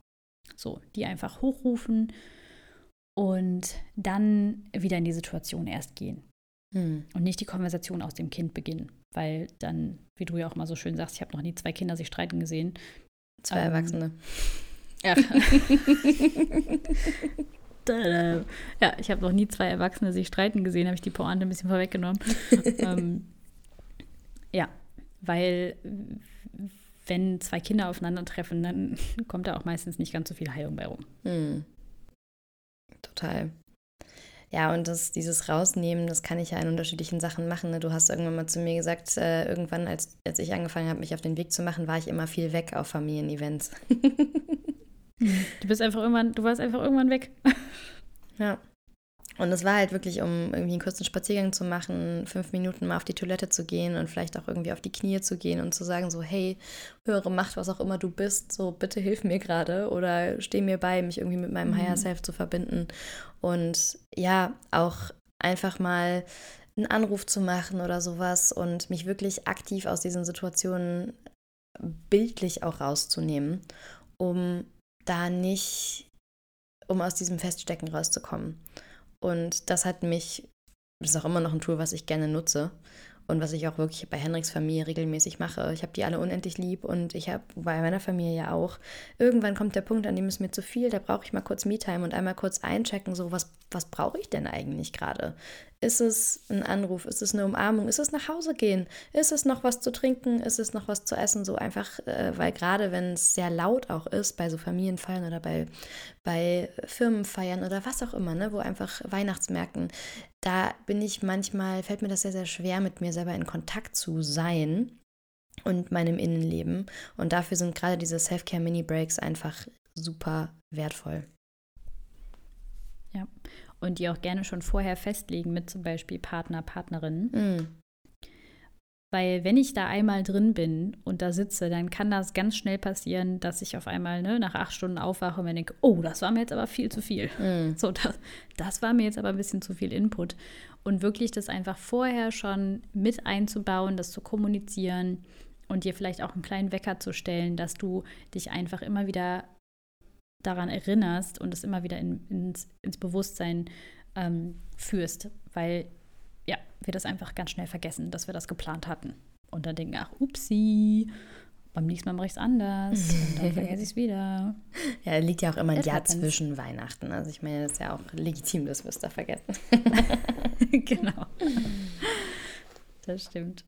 Speaker 2: So, die einfach hochrufen und dann wieder in die Situation erst gehen. Hm. Und nicht die Konversation aus dem Kind beginnen. Weil dann, wie du ja auch mal so schön sagst, ich habe noch nie zwei Kinder sich streiten gesehen.
Speaker 1: Zwei ähm, Erwachsene.
Speaker 2: Ja. ja, ich habe noch nie zwei Erwachsene sich streiten gesehen, habe ich die Pointe ein bisschen vorweggenommen. ähm, ja, weil wenn zwei Kinder aufeinandertreffen, dann kommt da auch meistens nicht ganz so viel Heilung bei rum. Hm.
Speaker 1: Total. Ja, und das, dieses Rausnehmen, das kann ich ja in unterschiedlichen Sachen machen. Ne? Du hast irgendwann mal zu mir gesagt, äh, irgendwann, als, als ich angefangen habe, mich auf den Weg zu machen, war ich immer viel weg auf Familienevents.
Speaker 2: du bist einfach irgendwann, du warst einfach irgendwann weg.
Speaker 1: ja. Und es war halt wirklich, um irgendwie einen kurzen Spaziergang zu machen, fünf Minuten mal auf die Toilette zu gehen und vielleicht auch irgendwie auf die Knie zu gehen und zu sagen, so, hey, höhere Macht, was auch immer du bist, so bitte hilf mir gerade oder steh mir bei, mich irgendwie mit meinem mhm. Higher Self zu verbinden. Und ja, auch einfach mal einen Anruf zu machen oder sowas und mich wirklich aktiv aus diesen Situationen bildlich auch rauszunehmen, um da nicht, um aus diesem Feststecken rauszukommen. Und das hat mich, das ist auch immer noch ein Tool, was ich gerne nutze und was ich auch wirklich bei Henriks Familie regelmäßig mache. Ich habe die alle unendlich lieb und ich habe bei meiner Familie ja auch. Irgendwann kommt der Punkt, an dem es mir zu viel, da brauche ich mal kurz Me-Time und einmal kurz einchecken, so was, was brauche ich denn eigentlich gerade? Ist es ein Anruf? Ist es eine Umarmung? Ist es nach Hause gehen? Ist es noch was zu trinken? Ist es noch was zu essen? So einfach, äh, weil gerade wenn es sehr laut auch ist, bei so Familienfeiern oder bei, bei Firmenfeiern oder was auch immer, ne, wo einfach Weihnachtsmärkten, da bin ich manchmal, fällt mir das sehr, sehr schwer, mit mir selber in Kontakt zu sein und meinem Innenleben. Und dafür sind gerade diese Self-Care-Mini-Breaks einfach super wertvoll.
Speaker 2: Ja, und die auch gerne schon vorher festlegen mit zum Beispiel Partner, Partnerinnen. Mm. Weil wenn ich da einmal drin bin und da sitze, dann kann das ganz schnell passieren, dass ich auf einmal ne, nach acht Stunden aufwache und mir denke, oh, das war mir jetzt aber viel zu viel. Mm. So, das, das war mir jetzt aber ein bisschen zu viel Input. Und wirklich das einfach vorher schon mit einzubauen, das zu kommunizieren und dir vielleicht auch einen kleinen Wecker zu stellen, dass du dich einfach immer wieder daran erinnerst und es immer wieder in, ins, ins, Bewusstsein ähm, führst, weil ja, wir das einfach ganz schnell vergessen, dass wir das geplant hatten. Und dann denken, ach, upsi, beim nächsten Mal mache ich es anders und dann vergesse ich es wieder.
Speaker 1: Ja, liegt ja auch immer ein Jahr zwischen Weihnachten. Also ich meine, das ist ja auch legitim, dass wir es da vergessen.
Speaker 2: genau. Das stimmt.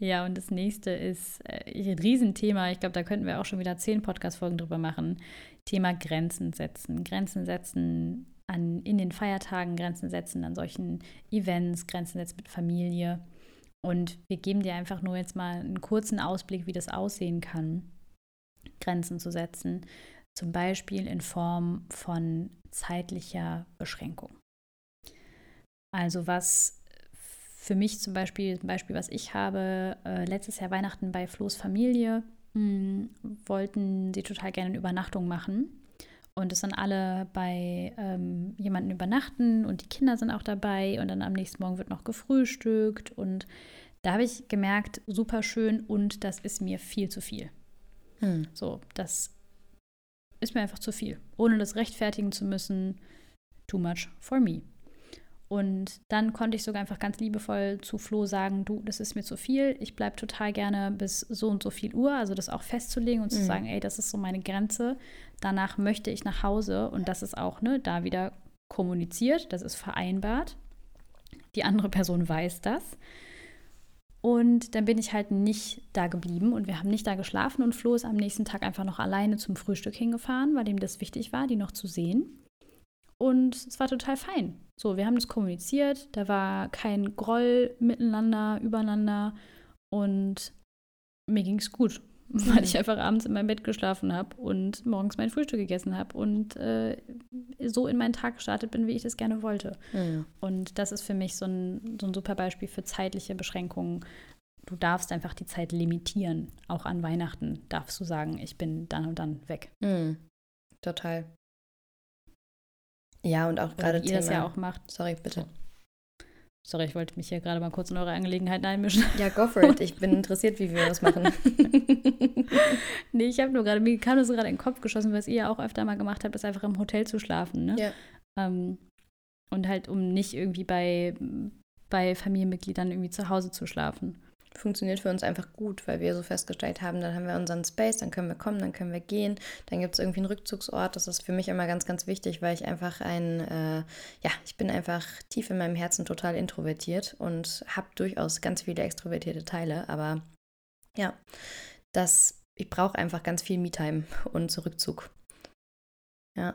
Speaker 2: Ja, und das nächste ist äh, ein Riesenthema. Ich glaube, da könnten wir auch schon wieder zehn Podcast-Folgen drüber machen. Thema Grenzen setzen. Grenzen setzen an, in den Feiertagen, Grenzen setzen an solchen Events, Grenzen setzen mit Familie. Und wir geben dir einfach nur jetzt mal einen kurzen Ausblick, wie das aussehen kann, Grenzen zu setzen. Zum Beispiel in Form von zeitlicher Beschränkung. Also was für mich zum Beispiel, ein Beispiel, was ich habe, äh, letztes Jahr Weihnachten bei Flo's Familie mh, hm, wollten sie total gerne eine Übernachtung machen. Und es sind alle bei ähm, jemandem übernachten und die Kinder sind auch dabei und dann am nächsten Morgen wird noch gefrühstückt. Und da habe ich gemerkt, super schön und das ist mir viel zu viel. Hm. So, das ist mir einfach zu viel. Ohne das rechtfertigen zu müssen, too much for me. Und dann konnte ich sogar einfach ganz liebevoll zu Flo sagen, du, das ist mir zu viel, ich bleibe total gerne bis so und so viel Uhr, also das auch festzulegen und mhm. zu sagen, ey, das ist so meine Grenze. Danach möchte ich nach Hause und das ist auch, ne, da wieder kommuniziert, das ist vereinbart. Die andere Person weiß das. Und dann bin ich halt nicht da geblieben und wir haben nicht da geschlafen und Flo ist am nächsten Tag einfach noch alleine zum Frühstück hingefahren, weil ihm das wichtig war, die noch zu sehen. Und es war total fein. So, wir haben das kommuniziert, da war kein Groll miteinander, übereinander und mir ging es gut, mhm. weil ich einfach abends in meinem Bett geschlafen habe und morgens mein Frühstück gegessen habe und äh, so in meinen Tag gestartet bin, wie ich das gerne wollte. Mhm. Und das ist für mich so ein, so ein super Beispiel für zeitliche Beschränkungen. Du darfst einfach die Zeit limitieren. Auch an Weihnachten darfst du sagen, ich bin dann und dann weg.
Speaker 1: Mhm. Total. Ja, und auch gerade
Speaker 2: ihr das ja auch macht.
Speaker 1: Sorry, bitte.
Speaker 2: Sorry, ich wollte mich hier gerade mal kurz in eure Angelegenheiten einmischen.
Speaker 1: Ja, go for it. Ich bin interessiert, wie wir das machen.
Speaker 2: nee, ich habe nur gerade, mir kam das gerade in den Kopf geschossen, was ihr ja auch öfter mal gemacht habt, ist einfach im Hotel zu schlafen. Ne?
Speaker 1: Ja.
Speaker 2: Ähm, und halt, um nicht irgendwie bei, bei Familienmitgliedern irgendwie zu Hause zu schlafen
Speaker 1: funktioniert für uns einfach gut, weil wir so festgestellt haben, dann haben wir unseren Space, dann können wir kommen, dann können wir gehen, dann gibt es irgendwie einen Rückzugsort. Das ist für mich immer ganz, ganz wichtig, weil ich einfach ein, äh, ja, ich bin einfach tief in meinem Herzen total introvertiert und habe durchaus ganz viele extrovertierte Teile, aber ja, das, ich brauche einfach ganz viel Me-Time und Rückzug. Ja,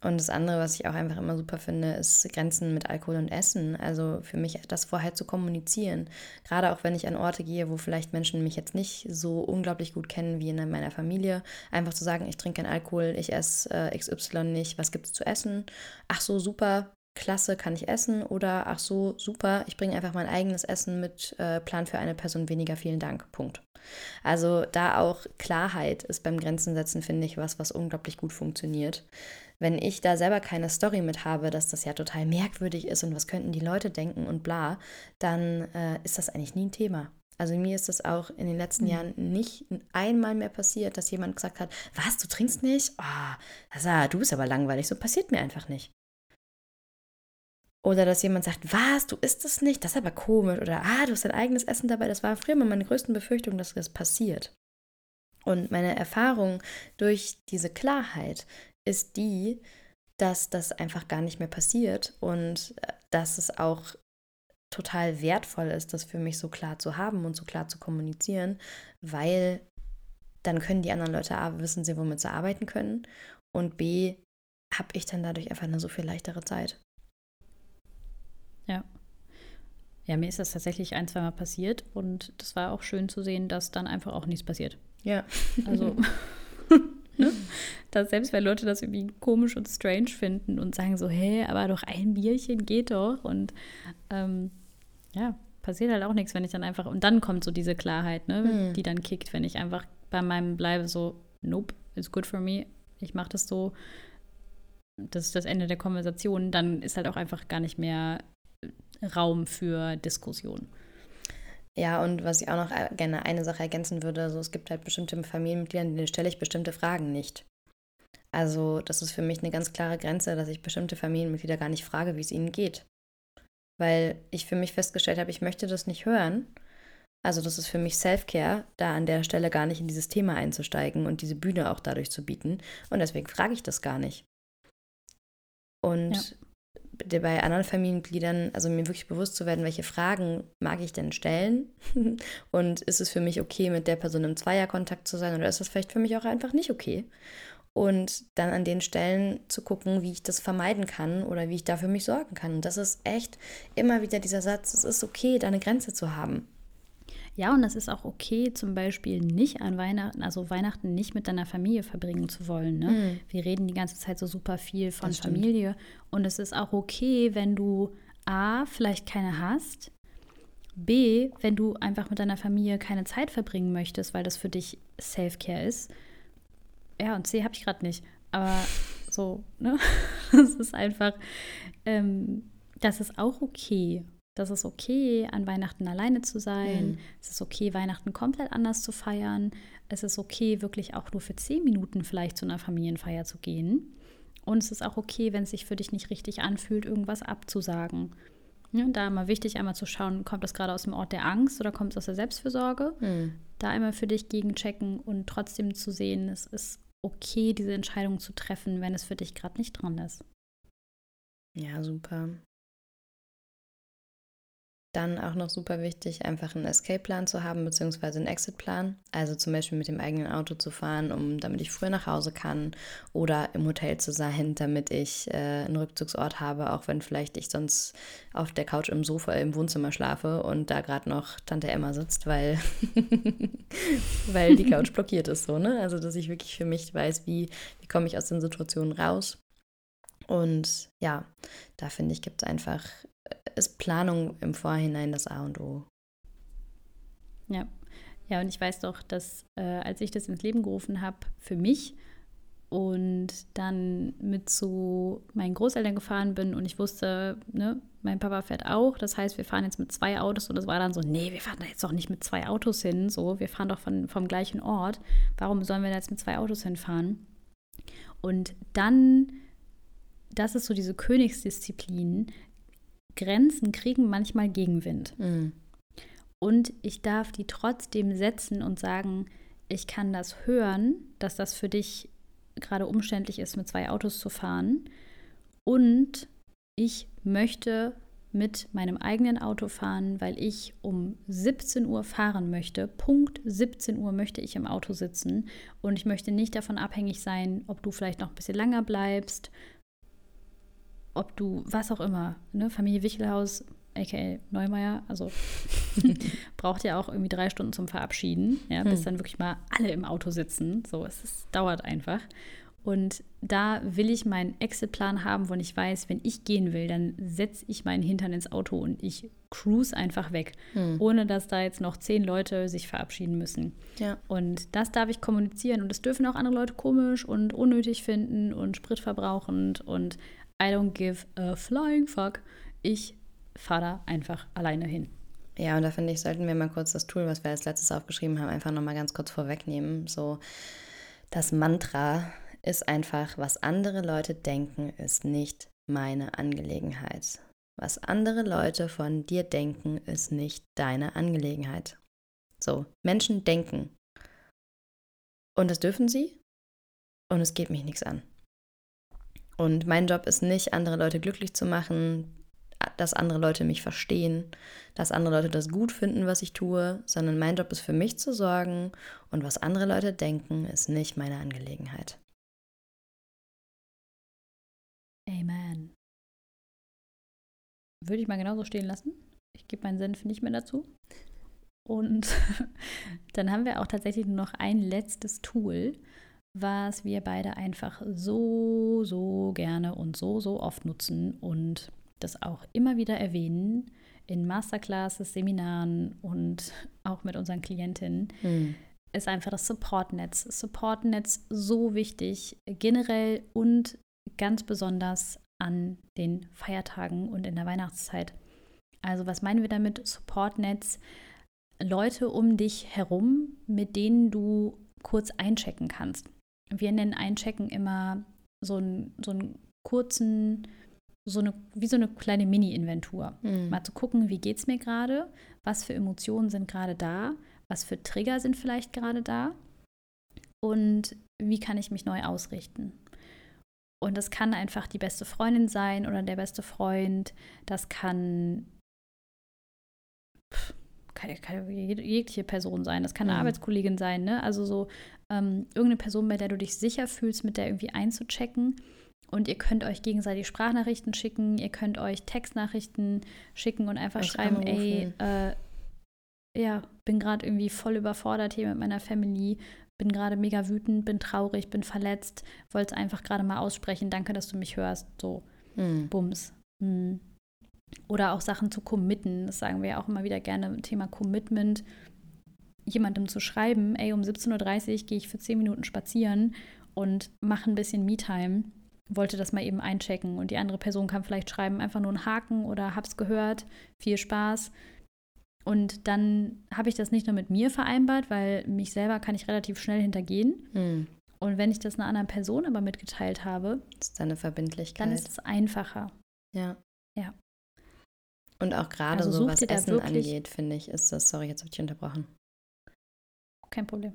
Speaker 1: und das andere, was ich auch einfach immer super finde, ist Grenzen mit Alkohol und Essen. Also für mich das vorher zu kommunizieren. Gerade auch wenn ich an Orte gehe, wo vielleicht Menschen mich jetzt nicht so unglaublich gut kennen wie in meiner Familie. Einfach zu sagen, ich trinke keinen Alkohol, ich esse äh, XY nicht, was gibt es zu essen? Ach so, super, klasse, kann ich essen? Oder ach so, super, ich bringe einfach mein eigenes Essen mit, äh, Plan für eine Person weniger, vielen Dank. Punkt. Also da auch Klarheit ist beim Grenzen setzen, finde ich, was, was unglaublich gut funktioniert wenn ich da selber keine Story mit habe, dass das ja total merkwürdig ist und was könnten die Leute denken und bla, dann äh, ist das eigentlich nie ein Thema. Also mir ist das auch in den letzten mhm. Jahren nicht einmal mehr passiert, dass jemand gesagt hat, was, du trinkst nicht? Oh, ah, du bist aber langweilig, so passiert mir einfach nicht. Oder dass jemand sagt, was, du isst es nicht? Das ist aber komisch. Oder, ah, du hast dein eigenes Essen dabei. Das war früher immer meine größten Befürchtung, dass das passiert. Und meine Erfahrung durch diese Klarheit ist die, dass das einfach gar nicht mehr passiert und äh, dass es auch total wertvoll ist, das für mich so klar zu haben und so klar zu kommunizieren, weil dann können die anderen Leute A, wissen sie, womit sie arbeiten können und B, habe ich dann dadurch einfach eine so viel leichtere Zeit.
Speaker 2: Ja. Ja, mir ist das tatsächlich ein, zweimal passiert und das war auch schön zu sehen, dass dann einfach auch nichts passiert.
Speaker 1: Ja.
Speaker 2: Also Ne? Dass selbst wenn Leute das irgendwie komisch und strange finden und sagen so, hä, aber doch ein Bierchen geht doch. Und ähm, ja, passiert halt auch nichts, wenn ich dann einfach, und dann kommt so diese Klarheit, ne, mhm. die dann kickt, wenn ich einfach bei meinem bleibe so, nope, it's good for me, ich mache das so, das ist das Ende der Konversation, dann ist halt auch einfach gar nicht mehr Raum für Diskussion.
Speaker 1: Ja, und was ich auch noch äh, gerne eine Sache ergänzen würde, so es gibt halt bestimmte Familienmitglieder, denen stelle ich bestimmte Fragen nicht. Also das ist für mich eine ganz klare Grenze, dass ich bestimmte Familienmitglieder gar nicht frage, wie es ihnen geht. Weil ich für mich festgestellt habe, ich möchte das nicht hören. Also das ist für mich Self-Care, da an der Stelle gar nicht in dieses Thema einzusteigen und diese Bühne auch dadurch zu bieten. Und deswegen frage ich das gar nicht. Und ja bei anderen Familienmitgliedern, also mir wirklich bewusst zu werden, welche Fragen mag ich denn stellen und ist es für mich okay, mit der Person im Zweierkontakt zu sein oder ist das vielleicht für mich auch einfach nicht okay? Und dann an den Stellen zu gucken, wie ich das vermeiden kann oder wie ich da für mich sorgen kann. Und das ist echt immer wieder dieser Satz, es ist okay, da eine Grenze zu haben.
Speaker 2: Ja, und das ist auch okay, zum Beispiel nicht an Weihnachten, also Weihnachten nicht mit deiner Familie verbringen zu wollen. Ne? Mhm. Wir reden die ganze Zeit so super viel von Familie. Und es ist auch okay, wenn du A, vielleicht keine hast, B, wenn du einfach mit deiner Familie keine Zeit verbringen möchtest, weil das für dich Self-Care ist. Ja, und C habe ich gerade nicht. Aber so, ne? Das ist einfach, ähm, das ist auch okay. Das ist okay, an Weihnachten alleine zu sein. Mhm. Es ist okay, Weihnachten komplett anders zu feiern. Es ist okay, wirklich auch nur für zehn Minuten vielleicht zu einer Familienfeier zu gehen. Und es ist auch okay, wenn es sich für dich nicht richtig anfühlt, irgendwas abzusagen. Ja, da immer wichtig, einmal zu schauen, kommt das gerade aus dem Ort der Angst oder kommt es aus der Selbstfürsorge? Mhm. Da einmal für dich gegenchecken und trotzdem zu sehen, es ist okay, diese Entscheidung zu treffen, wenn es für dich gerade nicht dran ist.
Speaker 1: Ja, super. Dann auch noch super wichtig, einfach einen Escape-Plan zu haben, beziehungsweise einen Exit-Plan. Also zum Beispiel mit dem eigenen Auto zu fahren, um, damit ich früher nach Hause kann oder im Hotel zu sein, damit ich äh, einen Rückzugsort habe, auch wenn vielleicht ich sonst auf der Couch im Sofa im Wohnzimmer schlafe und da gerade noch Tante Emma sitzt, weil, weil die Couch blockiert ist so, ne? Also dass ich wirklich für mich weiß, wie, wie komme ich aus den Situationen raus. Und ja, da finde ich, gibt es einfach ist Planung im Vorhinein das A und O.
Speaker 2: Ja, ja, und ich weiß doch, dass äh, als ich das ins Leben gerufen habe, für mich und dann mit zu meinen Großeltern gefahren bin und ich wusste, ne, mein Papa fährt auch, das heißt, wir fahren jetzt mit zwei Autos und es war dann so, nee, wir fahren da jetzt doch nicht mit zwei Autos hin, so, wir fahren doch von, vom gleichen Ort, warum sollen wir da jetzt mit zwei Autos hinfahren? Und dann, das ist so diese Königsdisziplin, Grenzen kriegen manchmal Gegenwind. Mhm. Und ich darf die trotzdem setzen und sagen, ich kann das hören, dass das für dich gerade umständlich ist, mit zwei Autos zu fahren. Und ich möchte mit meinem eigenen Auto fahren, weil ich um 17 Uhr fahren möchte. Punkt 17 Uhr möchte ich im Auto sitzen und ich möchte nicht davon abhängig sein, ob du vielleicht noch ein bisschen länger bleibst, ob du, was auch immer, ne, Familie Wichelhaus, aka Neumeier, also braucht ja auch irgendwie drei Stunden zum Verabschieden, ja, bis hm. dann wirklich mal alle im Auto sitzen. So, es ist, dauert einfach. Und da will ich meinen Exit-Plan haben, wo ich weiß, wenn ich gehen will, dann setze ich meinen Hintern ins Auto und ich cruise einfach weg, hm. ohne dass da jetzt noch zehn Leute sich verabschieden müssen. Ja. Und das darf ich kommunizieren. Und das dürfen auch andere Leute komisch und unnötig finden und spritverbrauchend und I don't give a flying fuck. Ich fahre da einfach alleine hin.
Speaker 1: Ja, und da finde ich, sollten wir mal kurz das Tool, was wir als letztes aufgeschrieben haben, einfach nochmal ganz kurz vorwegnehmen. So, das Mantra ist einfach, was andere Leute denken, ist nicht meine Angelegenheit. Was andere Leute von dir denken, ist nicht deine Angelegenheit. So, Menschen denken. Und das dürfen sie. Und es geht mich nichts an. Und mein Job ist nicht, andere Leute glücklich zu machen, dass andere Leute mich verstehen, dass andere Leute das gut finden, was ich tue, sondern mein Job ist für mich zu sorgen und was andere Leute denken, ist nicht meine Angelegenheit.
Speaker 2: Amen. Würde ich mal genauso stehen lassen. Ich gebe meinen Senf nicht mehr dazu. Und dann haben wir auch tatsächlich nur noch ein letztes Tool, was wir beide einfach so, so gerne und so, so oft nutzen und das auch immer wieder erwähnen in Masterclasses, Seminaren und auch mit unseren Klientinnen, mhm. ist einfach das Supportnetz. Supportnetz so wichtig, generell und ganz besonders an den Feiertagen und in der Weihnachtszeit. Also was meinen wir damit? Supportnetz, Leute um dich herum, mit denen du kurz einchecken kannst wir nennen Einchecken immer so einen, so einen kurzen, so eine, wie so eine kleine Mini-Inventur. Mhm. Mal zu gucken, wie geht es mir gerade, was für Emotionen sind gerade da, was für Trigger sind vielleicht gerade da und wie kann ich mich neu ausrichten. Und das kann einfach die beste Freundin sein oder der beste Freund. Das kann kann, kann jegliche Person sein. Das kann eine mhm. Arbeitskollegin sein, ne? Also so ähm, irgendeine Person, bei der du dich sicher fühlst, mit der irgendwie einzuchecken. Und ihr könnt euch gegenseitig Sprachnachrichten schicken, ihr könnt euch Textnachrichten schicken und einfach schreiben, ey, äh, ja, bin gerade irgendwie voll überfordert hier mit meiner Family, bin gerade mega wütend, bin traurig, bin verletzt, wollte es einfach gerade mal aussprechen, danke, dass du mich hörst. So, hm. Bums. Hm. Oder auch Sachen zu committen, das sagen wir ja auch immer wieder gerne, Thema Commitment jemandem zu schreiben, ey, um 17.30 Uhr gehe ich für 10 Minuten spazieren und mache ein bisschen Me-Time, wollte das mal eben einchecken. Und die andere Person kann vielleicht schreiben, einfach nur einen Haken oder hab's gehört, viel Spaß. Und dann habe ich das nicht nur mit mir vereinbart, weil mich selber kann ich relativ schnell hintergehen. Mhm. Und wenn ich das einer anderen Person aber mitgeteilt habe,
Speaker 1: Das ist deine Verbindlichkeit.
Speaker 2: dann ist es einfacher.
Speaker 1: ja.
Speaker 2: Ja.
Speaker 1: Und auch gerade
Speaker 2: Also
Speaker 1: so, was Essen angeht, finde ich, ist das, sorry, jetzt habe ich dich unterbrochen.
Speaker 2: Kein Problem.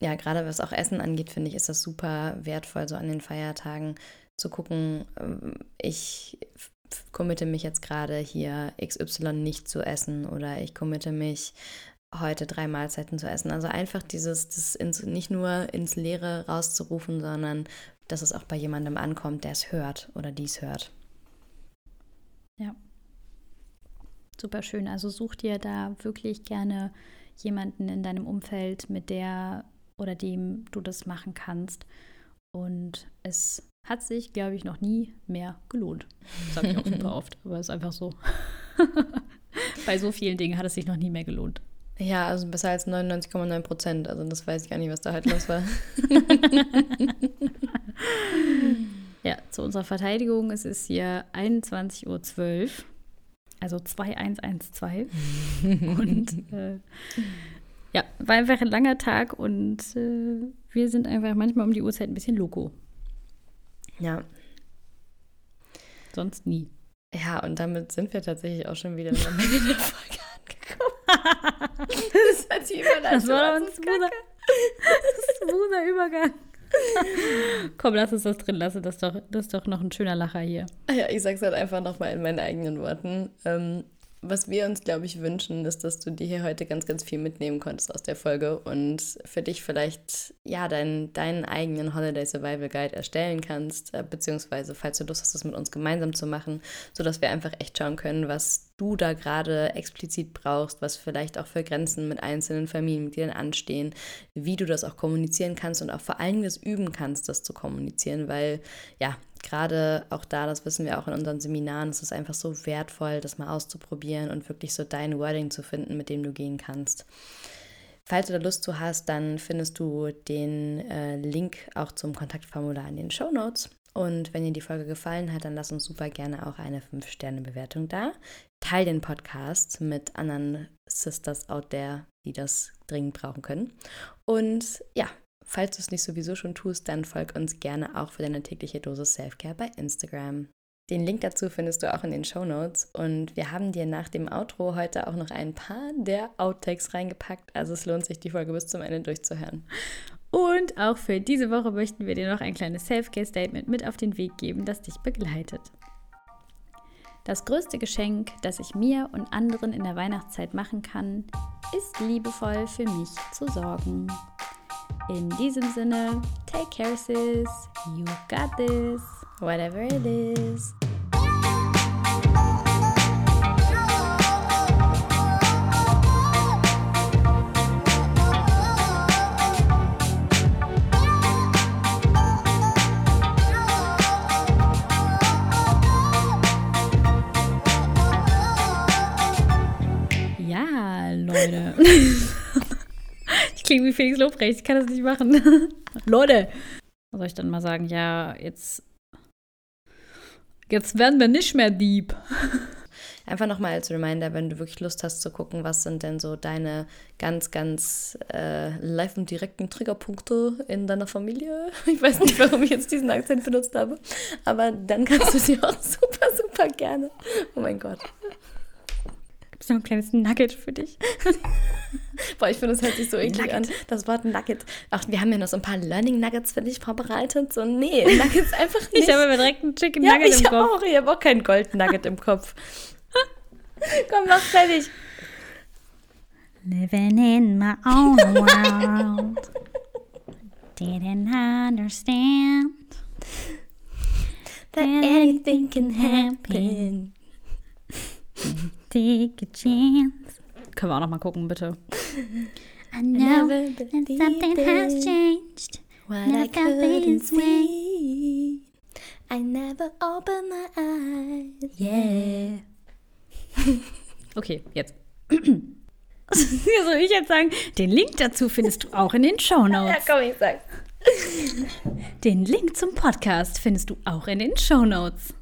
Speaker 1: Ja, gerade was auch Essen angeht, finde ich, ist das super wertvoll, so an den Feiertagen zu gucken, ähm, ich committe mich jetzt gerade hier XY nicht zu essen oder ich committe mich heute drei Mahlzeiten zu essen. Also einfach dieses, das ins, nicht nur ins Leere rauszurufen, sondern dass es auch bei jemandem ankommt, der es hört oder dies hört.
Speaker 2: Super schön. Also such dir da wirklich gerne jemanden in deinem Umfeld, mit der oder dem du das machen kannst. Und es hat sich, glaube ich, noch nie mehr gelohnt. Das sage ich auch super oft, aber es ist einfach so. Bei so vielen Dingen hat es sich noch nie mehr gelohnt.
Speaker 1: Ja, also besser als 99,9 Prozent. Also das weiß ich gar nicht, was da halt los war.
Speaker 2: Ja, zu unserer Verteidigung, es ist hier 21.12 Uhr, also 2112. und äh, ja, war einfach ein langer Tag und äh, wir sind einfach manchmal um die Uhrzeit ein bisschen loco.
Speaker 1: Ja,
Speaker 2: Sonst nie.
Speaker 1: Ja, und damit sind wir tatsächlich auch schon wieder Ende der Folge angekommen. das hat die Überleitung.
Speaker 2: Das war ein smoother, smoother Übergang. Komm, lass uns das drin lassen. Das ist doch, das ist doch noch ein schöner Lacher hier.
Speaker 1: Ja, ich sag's halt einfach nochmal in meinen eigenen Worten. Ähm, was wir uns, glaube ich, wünschen, ist, dass du dir hier heute ganz, ganz viel mitnehmen konntest aus der Folge und für dich vielleicht, ja, deinen, deinen eigenen Holiday Survival Guide erstellen kannst, äh, beziehungsweise, falls du Lust hast, das mit uns gemeinsam zu machen, sodass wir einfach echt schauen können, was du da gerade explizit brauchst, was vielleicht auch für Grenzen mit einzelnen Familienmitgliedern anstehen, wie du das auch kommunizieren kannst und auch vor allem das üben kannst, das zu kommunizieren, weil ja, gerade auch da, das wissen wir auch in unseren Seminaren, es ist einfach so wertvoll, das mal auszuprobieren und wirklich so dein Wording zu finden, mit dem du gehen kannst. Falls du da Lust zu hast, dann findest du den äh, Link auch zum Kontaktformular in den Show Notes. Und wenn dir die Folge gefallen hat, dann lass uns super gerne auch eine 5-Sterne-Bewertung da. Teil den Podcast mit anderen Sisters out there, die das dringend brauchen können. Und ja, falls du es nicht sowieso schon tust, dann folg uns gerne auch für deine tägliche Dosis Selfcare bei Instagram. Den Link dazu findest du auch in den Show Notes. Und wir haben dir nach dem Outro heute auch noch ein paar der Outtakes reingepackt. Also es lohnt sich, die Folge bis zum Ende durchzuhören.
Speaker 2: Und auch für diese Woche möchten wir dir noch ein kleines Self-Care-Statement mit auf den Weg geben, das dich begleitet. Das größte Geschenk, das ich mir und anderen in der Weihnachtszeit machen kann, ist liebevoll für mich zu sorgen. In diesem Sinne, take care, sis. You got this.
Speaker 1: Whatever it is.
Speaker 2: Ja, Leute. ich klinge wie Felix Lobrecht, ich kann das nicht machen. Leute. Was soll ich dann mal sagen? Ja, jetzt. Jetzt werden wir nicht mehr Dieb.
Speaker 1: Einfach nochmal als Reminder, wenn du wirklich Lust hast zu gucken, was sind denn so deine ganz, ganz äh, live und direkten Triggerpunkte in deiner Familie. Ich weiß nicht, warum ich jetzt diesen Akzent benutzt habe, aber dann kannst du sie auch super, super gerne. Oh mein Gott.
Speaker 2: Es noch ein kleines Nugget für dich?
Speaker 1: Boah, ich finde, es hört sich so eklig an. Das Wort Nugget. Ach, wir haben ja noch so ein paar Learning Nuggets für dich vorbereitet. So, nee, Nuggets einfach nicht.
Speaker 2: Ich habe mir direkt einen Chicken
Speaker 1: ja,
Speaker 2: Nugget
Speaker 1: ich
Speaker 2: im Kopf.
Speaker 1: auch. Ich habe auch kein Gold Nugget im Kopf. Komm, mach fertig.
Speaker 2: Living in my own world. Didn't understand.
Speaker 1: That anything can happen.
Speaker 2: Take a chance. Können wir auch noch mal gucken, bitte.
Speaker 3: I know
Speaker 1: Never
Speaker 3: that something has changed.
Speaker 1: what I couldn't see. I never opened my eyes. Yeah.
Speaker 2: Okay, jetzt. Soll ich jetzt sagen? Den Link dazu findest du auch in den Show
Speaker 1: Ja,
Speaker 2: Notes.
Speaker 1: komm, ich sag's.
Speaker 2: Den Link zum Podcast findest du auch in den Show Notes.